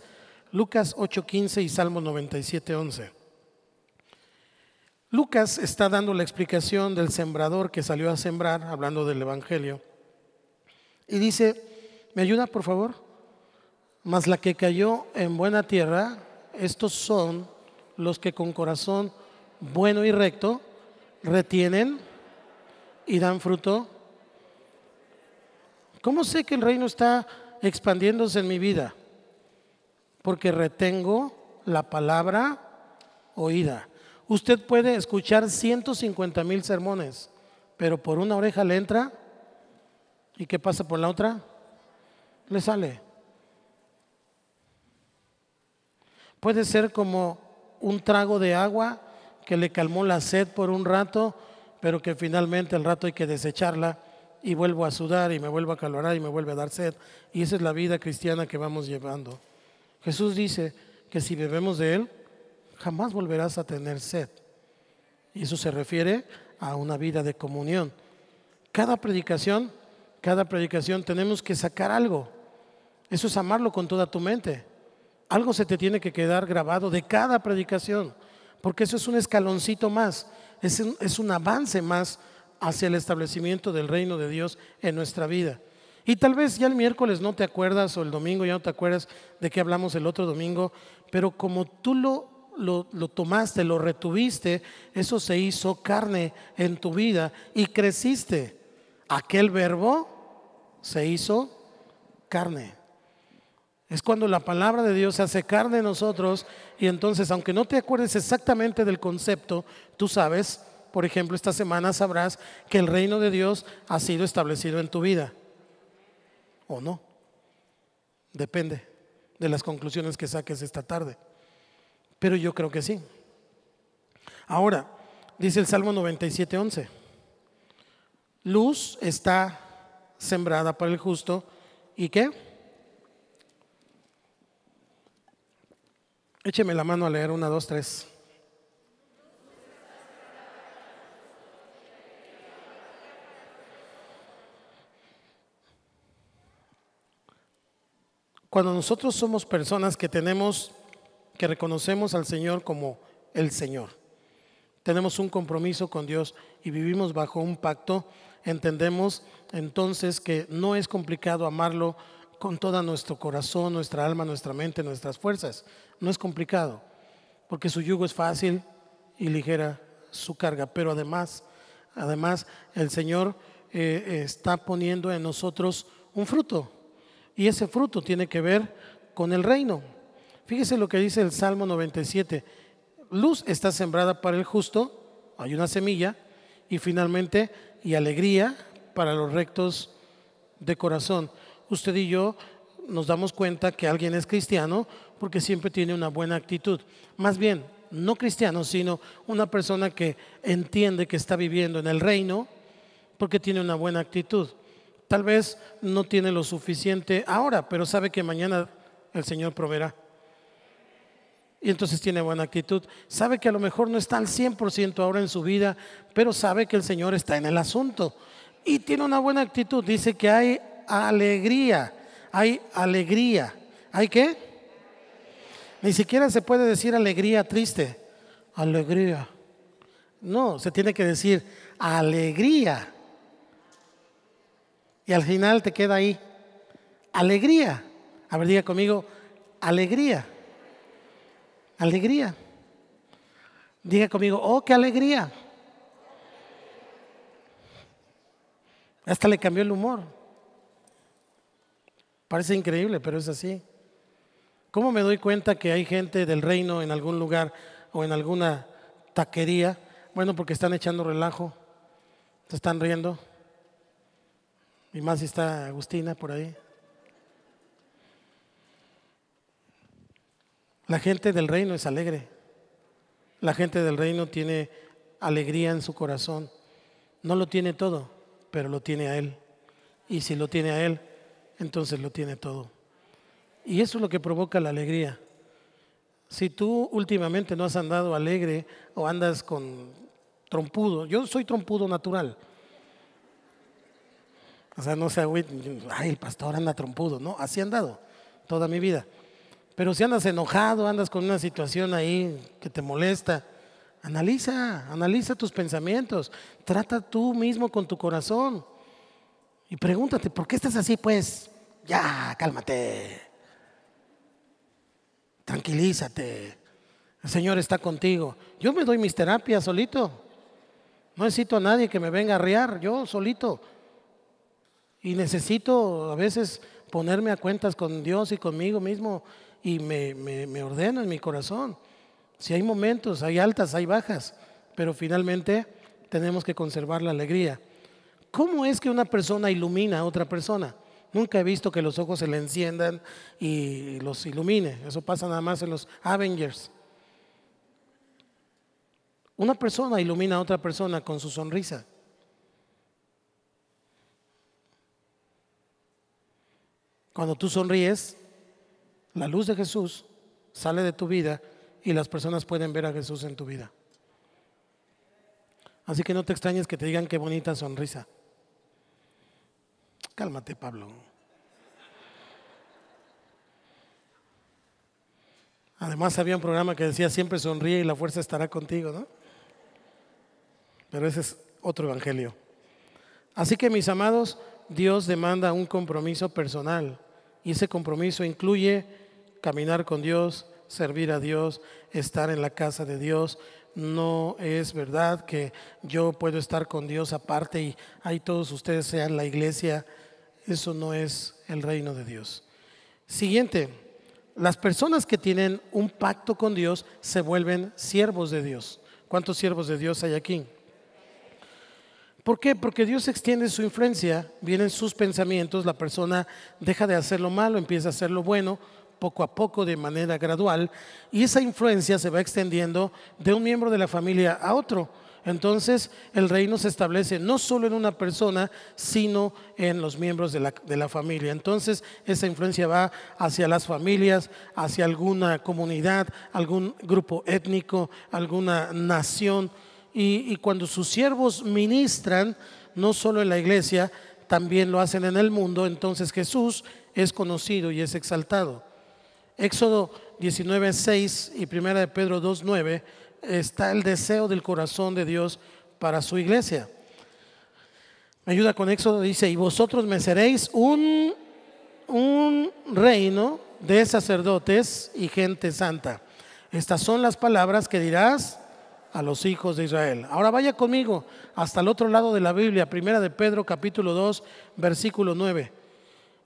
S1: Lucas 8:15 y Salmo 97:11. Lucas está dando la explicación del sembrador que salió a sembrar, hablando del Evangelio, y dice, ¿me ayuda por favor? Mas la que cayó en buena tierra, estos son los que con corazón bueno y recto retienen y dan fruto. ¿Cómo sé que el reino está expandiéndose en mi vida? Porque retengo la palabra oída. Usted puede escuchar 150 mil sermones, pero por una oreja le entra y ¿qué pasa por la otra? Le sale. Puede ser como un trago de agua que le calmó la sed por un rato, pero que finalmente al rato hay que desecharla y vuelvo a sudar y me vuelvo a calorar y me vuelve a dar sed. Y esa es la vida cristiana que vamos llevando. Jesús dice que si bebemos de Él, jamás volverás a tener sed. Y eso se refiere a una vida de comunión. Cada predicación, cada predicación tenemos que sacar algo. Eso es amarlo con toda tu mente algo se te tiene que quedar grabado de cada predicación, porque eso es un escaloncito más, es es un avance más hacia el establecimiento del reino de Dios en nuestra vida. Y tal vez ya el miércoles no te acuerdas o el domingo ya no te acuerdas de qué hablamos el otro domingo, pero como tú lo, lo, lo, tomaste, lo retuviste, eso se hizo carne en tu vida y creciste. Aquel verbo se hizo carne. Es cuando la palabra de Dios se hace carne en nosotros y entonces, aunque no te acuerdes exactamente del concepto, tú sabes, por ejemplo, esta semana sabrás que el reino de Dios ha sido establecido en tu vida. ¿O no? Depende de las conclusiones que saques esta tarde. Pero yo creo que sí. Ahora, dice el Salmo 97.11, luz está sembrada para el justo y qué? Écheme la mano a leer una, dos, tres. Cuando nosotros somos personas que tenemos, que reconocemos al Señor como el Señor, tenemos un compromiso con Dios y vivimos bajo un pacto, entendemos entonces que no es complicado amarlo con todo nuestro corazón, nuestra alma, nuestra mente, nuestras fuerzas. No es complicado, porque su yugo es fácil y ligera su carga, pero además, además el Señor eh, está poniendo en nosotros un fruto y ese fruto tiene que ver con el reino. Fíjese lo que dice el Salmo 97. Luz está sembrada para el justo, hay una semilla, y finalmente, y alegría para los rectos de corazón usted y yo nos damos cuenta que alguien es cristiano porque siempre tiene una buena actitud. Más bien, no cristiano, sino una persona que entiende que está viviendo en el reino porque tiene una buena actitud. Tal vez no tiene lo suficiente ahora, pero sabe que mañana el Señor proveerá. Y entonces tiene buena actitud. Sabe que a lo mejor no está al 100% ahora en su vida, pero sabe que el Señor está en el asunto. Y tiene una buena actitud. Dice que hay alegría. Hay alegría. ¿Hay qué? Ni siquiera se puede decir alegría triste. Alegría. No, se tiene que decir alegría. Y al final te queda ahí. Alegría. A ver, diga conmigo, alegría. Alegría. Diga conmigo, oh, qué alegría. Hasta le cambió el humor. Parece increíble, pero es así. ¿Cómo me doy cuenta que hay gente del reino en algún lugar o en alguna taquería? Bueno, porque están echando relajo, se están riendo. Y más está Agustina por ahí. La gente del reino es alegre. La gente del reino tiene alegría en su corazón. No lo tiene todo, pero lo tiene a Él. Y si lo tiene a Él, entonces lo tiene todo. Y eso es lo que provoca la alegría. Si tú últimamente no has andado alegre o andas con trompudo, yo soy trompudo natural. O sea, no sé, ay, el pastor anda trompudo, no, así he andado toda mi vida. Pero si andas enojado, andas con una situación ahí que te molesta, analiza, analiza tus pensamientos, trata tú mismo con tu corazón y pregúntate, ¿por qué estás así? Pues ya, cálmate, tranquilízate, el Señor está contigo. Yo me doy mis terapias solito, no necesito a nadie que me venga a arriar, yo solito. Y necesito a veces ponerme a cuentas con Dios y conmigo mismo y me, me, ordeno en mi corazón. Si hay momentos, hay altas, hay bajas, pero finalmente tenemos que conservar la alegría. ¿Cómo es que una persona ilumina a otra persona? Nunca he visto que los ojos se le enciendan y los ilumine. Eso pasa nada más en los Avengers. Una persona ilumina a otra persona con su sonrisa. Cuando tú sonríes, la luz de Jesús sale de tu vida y las personas pueden ver a Jesús en tu vida. Así que no te extrañes que te digan qué bonita sonrisa. Cálmate, Pablo. Además había un programa que decía siempre sonríe y la fuerza estará contigo, ¿no? Pero ese es otro evangelio. Así que mis amados, Dios demanda un compromiso personal y ese compromiso incluye caminar con Dios, servir a Dios, estar en la casa de Dios. No es verdad que yo puedo estar con Dios aparte y ahí todos ustedes sean la iglesia. Eso no es el reino de Dios. Siguiente, las personas que tienen un pacto con Dios se vuelven siervos de Dios. ¿Cuántos siervos de Dios hay aquí? ¿Por qué? Porque Dios extiende su influencia, vienen sus pensamientos, la persona deja de hacer lo malo, empieza a hacer lo bueno, poco a poco, de manera gradual, y esa influencia se va extendiendo de un miembro de la familia a otro. Entonces el reino se establece no solo en una persona, sino en los miembros de la, de la, familia. Entonces esa influencia va hacia las familias, hacia alguna comunidad, algún grupo étnico, alguna nación y, cuando sus siervos ministran, no solo en la iglesia, también lo hacen en el mundo, entonces Jesús es conocido y es exaltado. Éxodo 19.6 y 1 de Pedro 2.9 está el deseo del corazón de Dios para su iglesia. Me ayuda con Éxodo, dice, y vosotros me seréis un, un reino de sacerdotes y gente santa. Estas son las palabras que dirás a los hijos de Israel. Ahora vaya conmigo hasta el otro lado de la Biblia, primera de Pedro capítulo 2, versículo 9.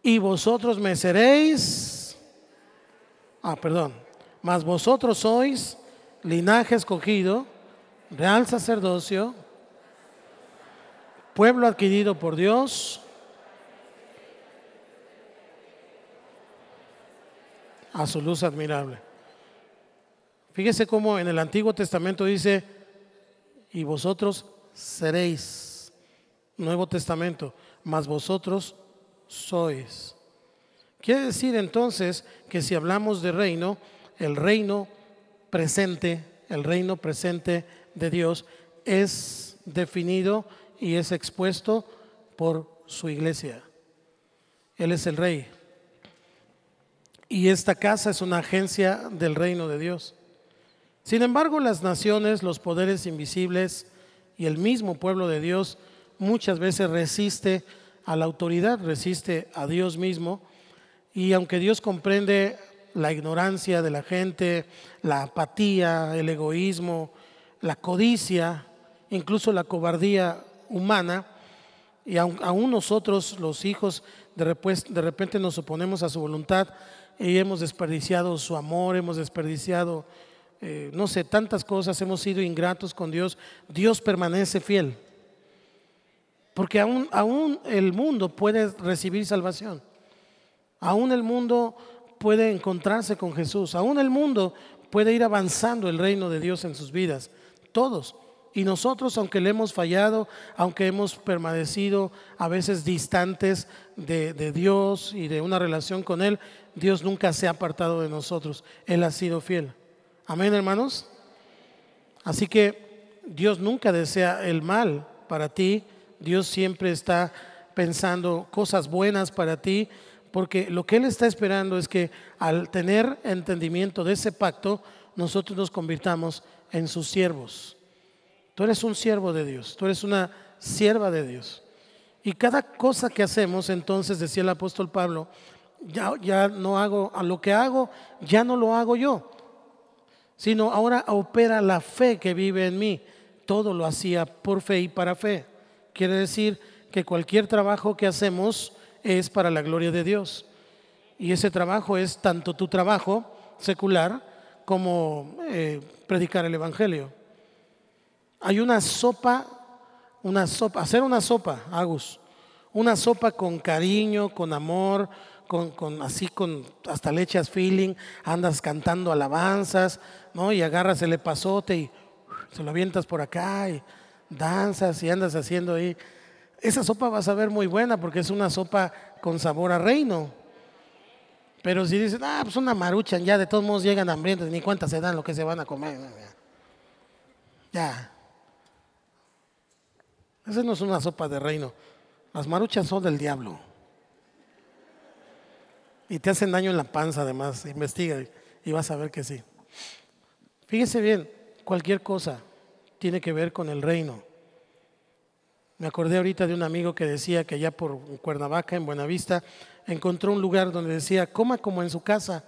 S1: Y vosotros me seréis, ah, perdón, mas vosotros sois linaje escogido, real sacerdocio, pueblo adquirido por Dios, a su luz admirable. Fíjese cómo en el Antiguo Testamento dice, y vosotros seréis. Nuevo Testamento, mas vosotros sois. Quiere decir entonces que si hablamos de reino, el reino presente, el reino presente de Dios es definido y es expuesto por su iglesia. Él es el rey. Y esta casa es una agencia del reino de Dios. Sin embargo, las naciones, los poderes invisibles y el mismo pueblo de Dios muchas veces resiste a la autoridad, resiste a Dios mismo. Y aunque Dios comprende la ignorancia de la gente, la apatía, el egoísmo, la codicia, incluso la cobardía humana, y aún nosotros, los hijos, de repente nos oponemos a su voluntad y hemos desperdiciado su amor, hemos desperdiciado, eh, no sé, tantas cosas, hemos sido ingratos con Dios, Dios permanece fiel. Porque aún, aún el mundo puede recibir salvación. Aún el mundo puede encontrarse con Jesús. Aún el mundo puede ir avanzando el reino de Dios en sus vidas. Todos. Y nosotros, aunque le hemos fallado, aunque hemos permanecido a veces distantes de, de, Dios y de una relación con Él, Dios nunca se ha apartado de nosotros. Él ha sido fiel. Amén, hermanos. Así que Dios nunca desea el mal para ti. Dios siempre está pensando cosas buenas para ti, porque lo que Él está esperando es que al tener entendimiento de ese pacto, nosotros nos convirtamos en sus siervos. Tú eres un siervo de Dios, tú eres una sierva de Dios. Y cada cosa que hacemos, entonces, decía el apóstol Pablo, ya, no hago, a lo que hago, ya no lo hago yo, sino ahora opera la fe que vive en mí. Todo lo hacía por fe y para fe. Quiere decir que cualquier trabajo que hacemos es para la gloria de Dios. Y ese trabajo es tanto tu trabajo secular como eh, predicar el Evangelio. Hay una sopa, una sopa, hacer una sopa, Agus, una sopa con cariño, con amor, con, con, así con hasta le echas feeling, andas cantando alabanzas, ¿no? Y agarras el epazote y se lo avientas por acá y danzas y andas haciendo ahí. Esa sopa va a saber muy buena porque es una sopa con sabor a reino. Pero si dicen, ah, pues una maruchan, ya de todos modos llegan hambrientos, ni cuenta se dan lo que se van a comer. Ya. Esa no es una sopa de reino. Las maruchas son del diablo. Y te hacen daño en la panza además. Investiga y vas a ver que sí. Fíjese bien, cualquier cosa tiene que ver con el reino. Me acordé ahorita de un amigo que decía que allá por Cuernavaca, en Buenavista, encontró un lugar donde decía, coma como en su casa.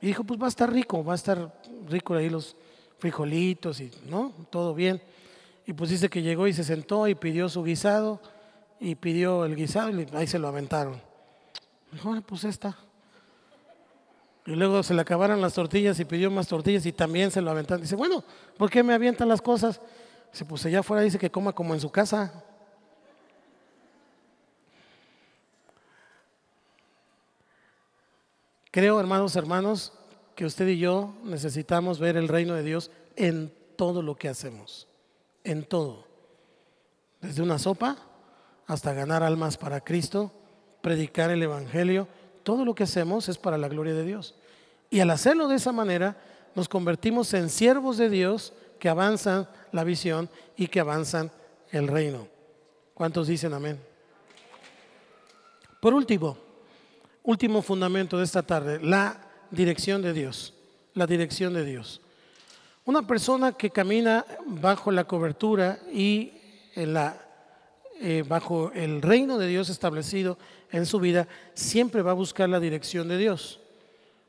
S1: Y dijo, pues va a estar rico, va a estar rico ahí los frijolitos y, ¿no? Todo bien. Y pues dice que llegó y se sentó y pidió su guisado y pidió el guisado y ahí se lo aventaron. Dijo, pues está. Y luego se le acabaron las tortillas y pidió más tortillas y también se lo aventaron. Dice, bueno, ¿por qué me avientan las cosas? Dice, pues allá afuera dice que coma como en su casa. Creo, hermanos, hermanos, que usted y yo necesitamos ver el reino de Dios en todo lo que hacemos en todo, desde una sopa hasta ganar almas para Cristo, predicar el Evangelio, todo lo que hacemos es para la gloria de Dios. Y al hacerlo de esa manera, nos convertimos en siervos de Dios que avanzan la visión y que avanzan el reino. ¿Cuántos dicen amén? Por último, último fundamento de esta tarde, la dirección de Dios. La dirección de Dios. Una persona que camina bajo la cobertura y eh, bajo el reino de Dios establecido en su vida, siempre va a buscar la dirección de Dios.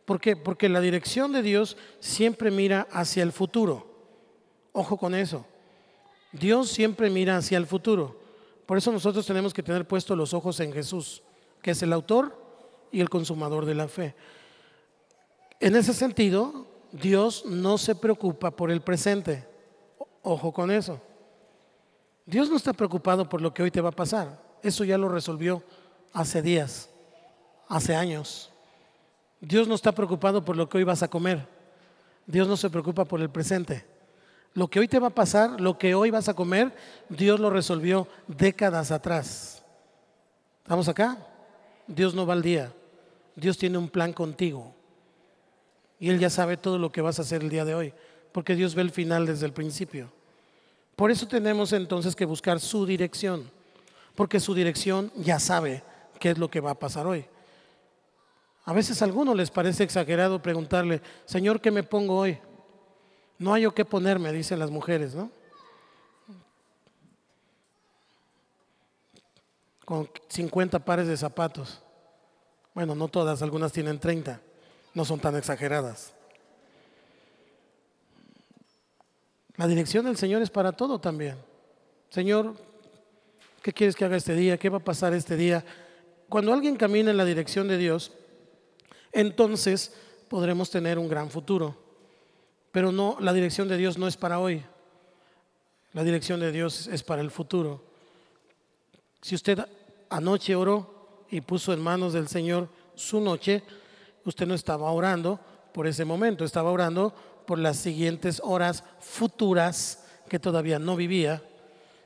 S1: ¿Por qué? Porque la dirección de Dios siempre mira hacia el futuro. Ojo con eso. Dios siempre mira hacia el futuro. Por eso nosotros tenemos que tener puestos los ojos en Jesús, que es el autor y el consumador de la fe. En ese sentido, Dios no se preocupa por el presente. Ojo con eso. Dios no está preocupado por lo que hoy te va a pasar. Eso ya lo resolvió hace días, hace años. Dios no está preocupado por lo que hoy vas a comer. Dios no se preocupa por el presente. Lo que hoy te va a pasar, lo que hoy vas a comer, Dios lo resolvió décadas atrás. ¿Estamos acá? Dios no va al día. Dios tiene un plan contigo. Y Él ya sabe todo lo que vas a hacer el día de hoy, porque Dios ve el final desde el principio. Por eso tenemos entonces que buscar su dirección, porque su dirección ya sabe qué es lo que va a pasar hoy. A veces a algunos les parece exagerado preguntarle, Señor, ¿qué me pongo hoy? No hay o qué ponerme, dicen las mujeres, ¿no? Con 50 pares de zapatos. Bueno, no todas, algunas tienen 30. No son tan exageradas. La dirección del Señor es para todo también. Señor, ¿qué quieres que haga este día? ¿Qué va a pasar este día? Cuando alguien camina en la dirección de Dios, entonces podremos tener un gran futuro. Pero no, la dirección de Dios no es para hoy. La dirección de Dios es para el futuro. Si usted anoche oró y puso en manos del Señor su noche, usted no estaba orando por ese momento, estaba orando por las siguientes horas futuras que todavía no vivía.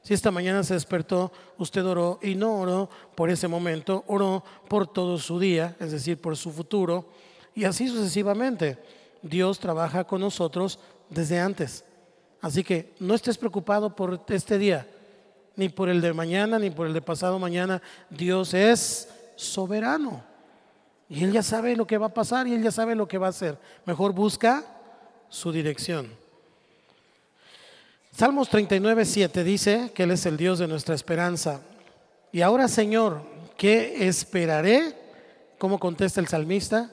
S1: Si esta mañana se despertó, usted oró y no oró por ese momento, oró por todo su día, es decir, por su futuro, y así sucesivamente. Dios trabaja con nosotros desde antes. Así que no estés preocupado por este día, ni por el de mañana, ni por el de pasado mañana. Dios es soberano. Y Él ya sabe lo que va a pasar y Él ya sabe lo que va a hacer. Mejor busca su dirección. Salmos 39, 7 dice que Él es el Dios de nuestra esperanza. Y ahora, Señor, ¿qué esperaré? ¿Cómo contesta el salmista?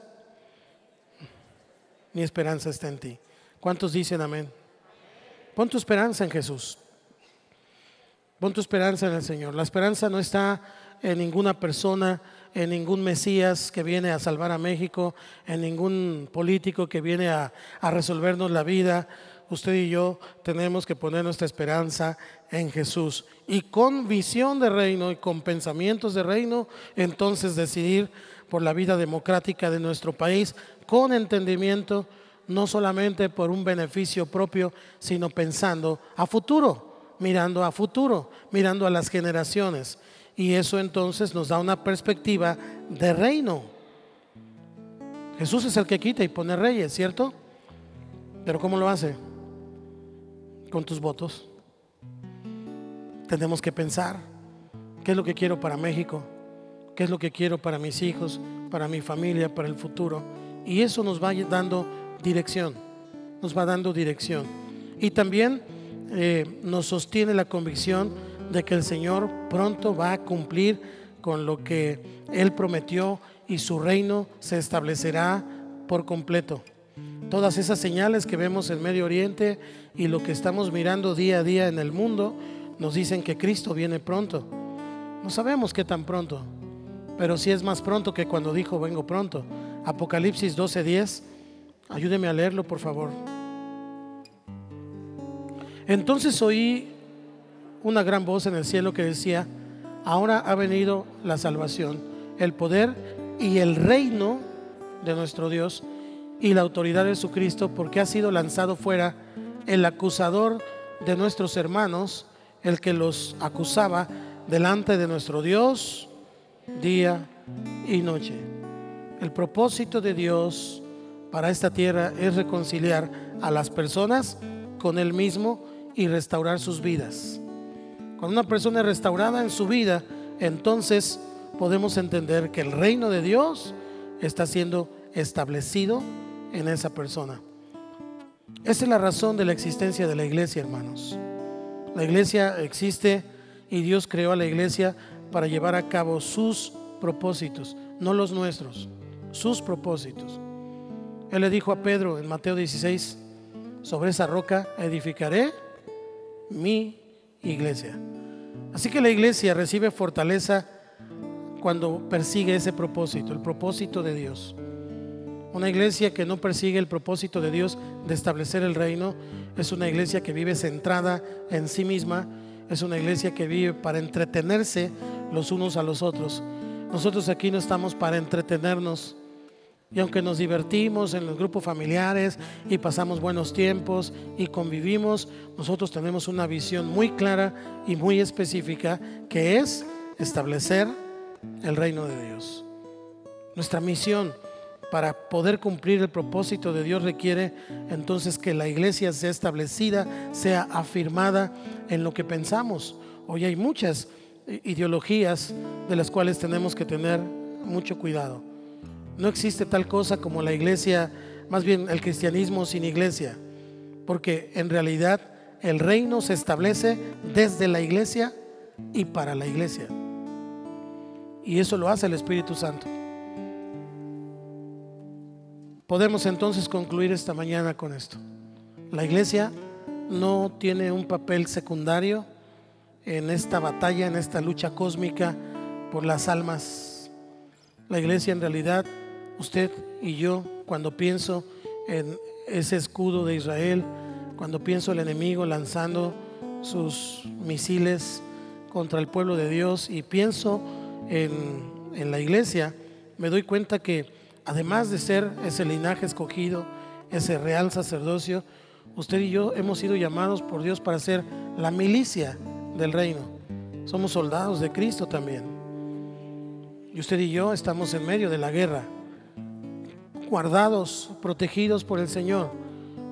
S1: Mi esperanza está en ti. ¿Cuántos dicen amén? Pon tu esperanza en Jesús. Pon tu esperanza en el Señor. La esperanza no está en ninguna persona, en ningún Mesías que viene a salvar a México, en ningún político que viene a, resolvernos la vida. Usted y yo tenemos que poner nuestra esperanza en Jesús. Y con visión de reino y con pensamientos de reino, entonces decidir por la vida democrática de nuestro país, con entendimiento, no solamente por un beneficio propio, sino pensando a futuro, mirando a futuro, mirando a las generaciones y eso entonces nos da una perspectiva de reino. Jesús es el que quita y pone reyes, ¿cierto? Pero ¿cómo lo hace? Con tus votos. Tenemos que pensar, ¿qué es lo que quiero para México? ¿Qué es lo que quiero para mis hijos, para mi familia, para el futuro? Y eso nos va dando dirección, nos va dando dirección. Y también eh, nos sostiene la convicción de que el Señor pronto va a cumplir con lo que Él prometió y su reino se establecerá por completo. Todas esas señales que vemos en Medio Oriente y lo que estamos mirando día a día en el mundo nos dicen que Cristo viene pronto. No sabemos qué tan pronto, pero si es más pronto que cuando dijo vengo pronto. Apocalipsis 12:10, ayúdeme a leerlo por favor. Entonces oí una gran voz en el cielo que decía, ahora ha venido la salvación, el poder y el reino de nuestro Dios y la autoridad de su Cristo, porque ha sido lanzado fuera el acusador de nuestros hermanos, el que los acusaba delante de nuestro Dios día y noche. El propósito de Dios para esta tierra es reconciliar a las personas con Él mismo y restaurar sus vidas. Cuando una persona es restaurada en su vida, entonces podemos entender que el reino de Dios está siendo establecido en esa persona. Esa es la razón de la existencia de la iglesia, hermanos. La iglesia existe y Dios creó a la iglesia para llevar a cabo sus propósitos, no los nuestros, sus propósitos. Él le dijo a Pedro en Mateo 16, sobre esa roca edificaré mi iglesia. Así que la iglesia recibe fortaleza cuando persigue ese propósito, el propósito de Dios. Una iglesia que no persigue el propósito de Dios de establecer el reino es una iglesia que vive centrada en sí misma, es una iglesia que vive para entretenerse los unos a los otros. Nosotros aquí no estamos para entretenernos Y aunque nos divertimos en los grupos familiares y pasamos buenos tiempos y convivimos, nosotros tenemos una visión muy clara y muy específica que es establecer el reino de Dios. Nuestra misión para poder cumplir el propósito de Dios requiere entonces que la iglesia sea establecida, sea afirmada en lo que pensamos. Hoy hay muchas ideologías de las cuales tenemos que tener mucho cuidado. No existe tal cosa como la iglesia, más bien el cristianismo sin iglesia, porque en realidad el reino se establece desde la iglesia y para la iglesia. Y eso lo hace el Espíritu Santo. Podemos entonces concluir esta mañana con esto. La iglesia no tiene un papel secundario en esta batalla, en esta lucha cósmica por las almas. La iglesia en realidad usted y yo, cuando pienso en ese escudo de Israel, cuando pienso el enemigo lanzando sus misiles contra el pueblo de Dios y pienso en, la iglesia, me doy cuenta que además de ser ese linaje escogido, ese real sacerdocio, usted y yo hemos sido llamados por Dios para ser la milicia del reino. Somos soldados de Cristo también. Y usted y yo estamos en medio de la guerra guardados, protegidos por el Señor,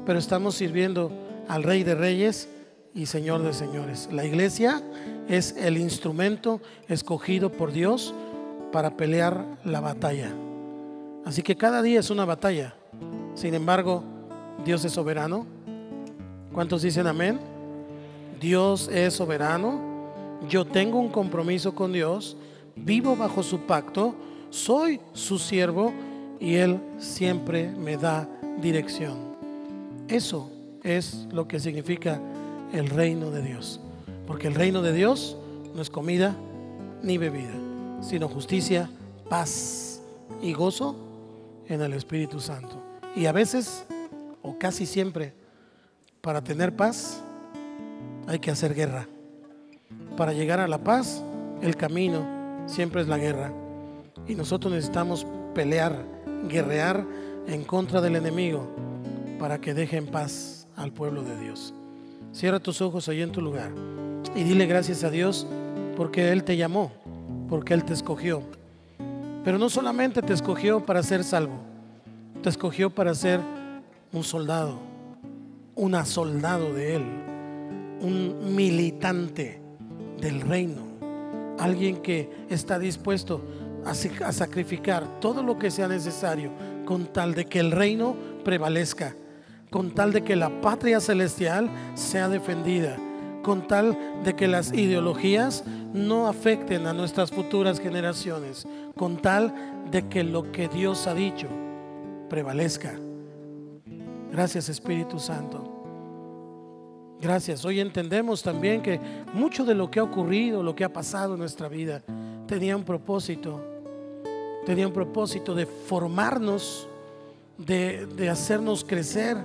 S1: pero estamos sirviendo al Rey de Reyes y Señor de Señores. La iglesia es el instrumento escogido por Dios para pelear la batalla. Así que cada día es una batalla. Sin embargo, Dios es soberano. ¿Cuántos dicen amén? Dios es soberano. Yo tengo un compromiso con Dios. Vivo bajo su pacto. Soy su siervo y Él siempre me da dirección. Eso es lo que significa el reino de Dios. Porque el reino de Dios no es comida ni bebida, sino justicia, paz y gozo en el Espíritu Santo. Y a veces, o casi siempre, para tener paz hay que hacer guerra. Para llegar a la paz, el camino siempre es la guerra. Y nosotros necesitamos pelear guerrear en contra del enemigo para que deje en paz al pueblo de Dios. Cierra tus ojos ahí en tu lugar y dile gracias a Dios porque Él te llamó, porque Él te escogió. Pero no solamente te escogió para ser salvo, te escogió para ser un soldado, una soldado de Él, un militante del reino, alguien que está dispuesto a sacrificar todo lo que sea necesario con tal de que el reino prevalezca, con tal de que la patria celestial sea defendida, con tal de que las ideologías no afecten a nuestras futuras generaciones, con tal de que lo que Dios ha dicho prevalezca. Gracias Espíritu Santo. Gracias. Hoy entendemos también que mucho de lo que ha ocurrido, lo que ha pasado en nuestra vida, tenía un propósito tenía un propósito de formarnos, de, de hacernos crecer,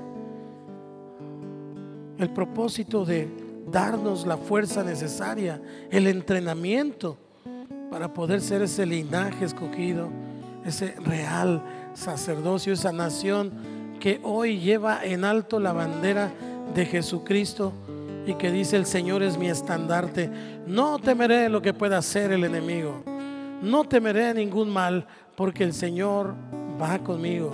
S1: el propósito de darnos la fuerza necesaria, el entrenamiento para poder ser ese linaje escogido, ese real sacerdocio, esa nación que hoy lleva en alto la bandera de Jesucristo y que dice el Señor es mi estandarte. No temeré lo que pueda hacer el enemigo no temeré ningún mal, porque el Señor va conmigo.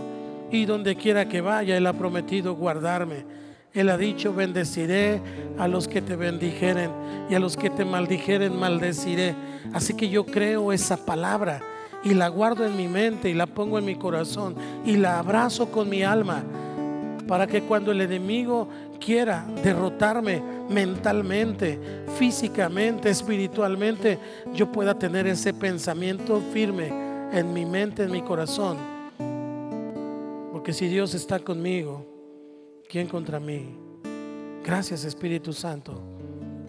S1: Y donde quiera que vaya, Él ha prometido guardarme. Él ha dicho, bendeciré a los que te bendijeren y a los que te maldijeren, maldeciré. Así que yo creo esa palabra y la guardo en mi mente y la pongo en mi corazón y la abrazo con mi alma para que cuando el enemigo quiera derrotarme mentalmente, físicamente, espiritualmente, yo pueda tener ese pensamiento firme en mi mente, en mi corazón. Porque si Dios está conmigo, ¿quién contra mí? Gracias Espíritu Santo.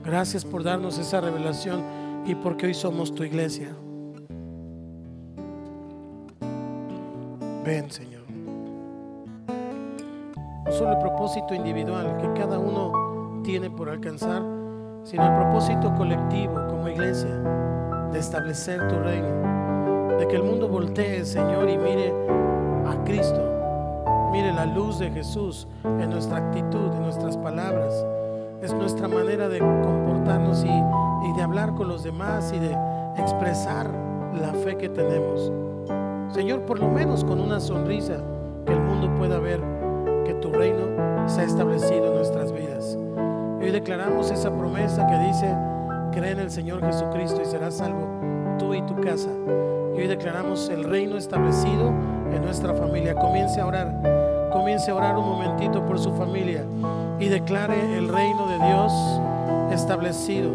S1: Gracias por darnos esa revelación y porque hoy somos tu iglesia. Ven, Señor solo el propósito individual que cada uno tiene por alcanzar, sino el propósito colectivo como iglesia de establecer tu reino, de que el mundo voltee, Señor, y mire a Cristo. Mire la luz de Jesús en nuestra actitud, en nuestras palabras. Es nuestra manera de comportarnos y, y de hablar con los demás y de expresar la fe que tenemos. Señor, por lo menos con una sonrisa, que el mundo pueda ver reino se ha establecido en nuestras vidas. Hoy declaramos esa promesa que dice, cree en el Señor Jesucristo y serás salvo tú y tu casa. Y hoy declaramos el reino establecido en nuestra familia. Comience a orar, comience a orar un momentito por su familia y declare el reino de Dios establecido.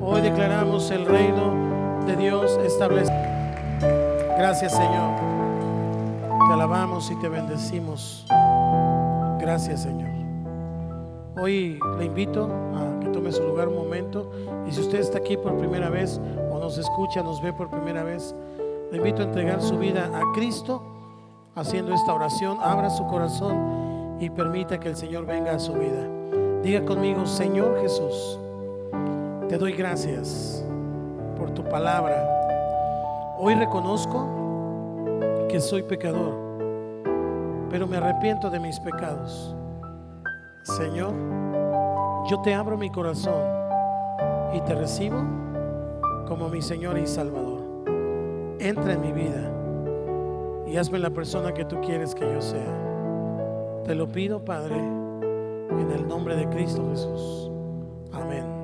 S1: Hoy declaramos el reino de Dios establecido. Gracias Señor. Te alabamos y te bendecimos. Gracias Señor. Hoy le invito a que tome su lugar un momento y si usted está aquí por primera vez o nos escucha, nos ve por primera vez, le invito a entregar su vida a Cristo haciendo esta oración. Abra su corazón y permita que el Señor venga a su vida. Diga conmigo, Señor Jesús, te doy gracias por tu palabra. Hoy reconozco que soy pecador, pero me arrepiento de mis pecados. Señor, yo te abro mi corazón y te recibo como mi Señor y Salvador. Entra en mi vida y hazme la persona que tú quieres que yo sea. Te lo pido, Padre, en el nombre de Cristo Jesús. Amén.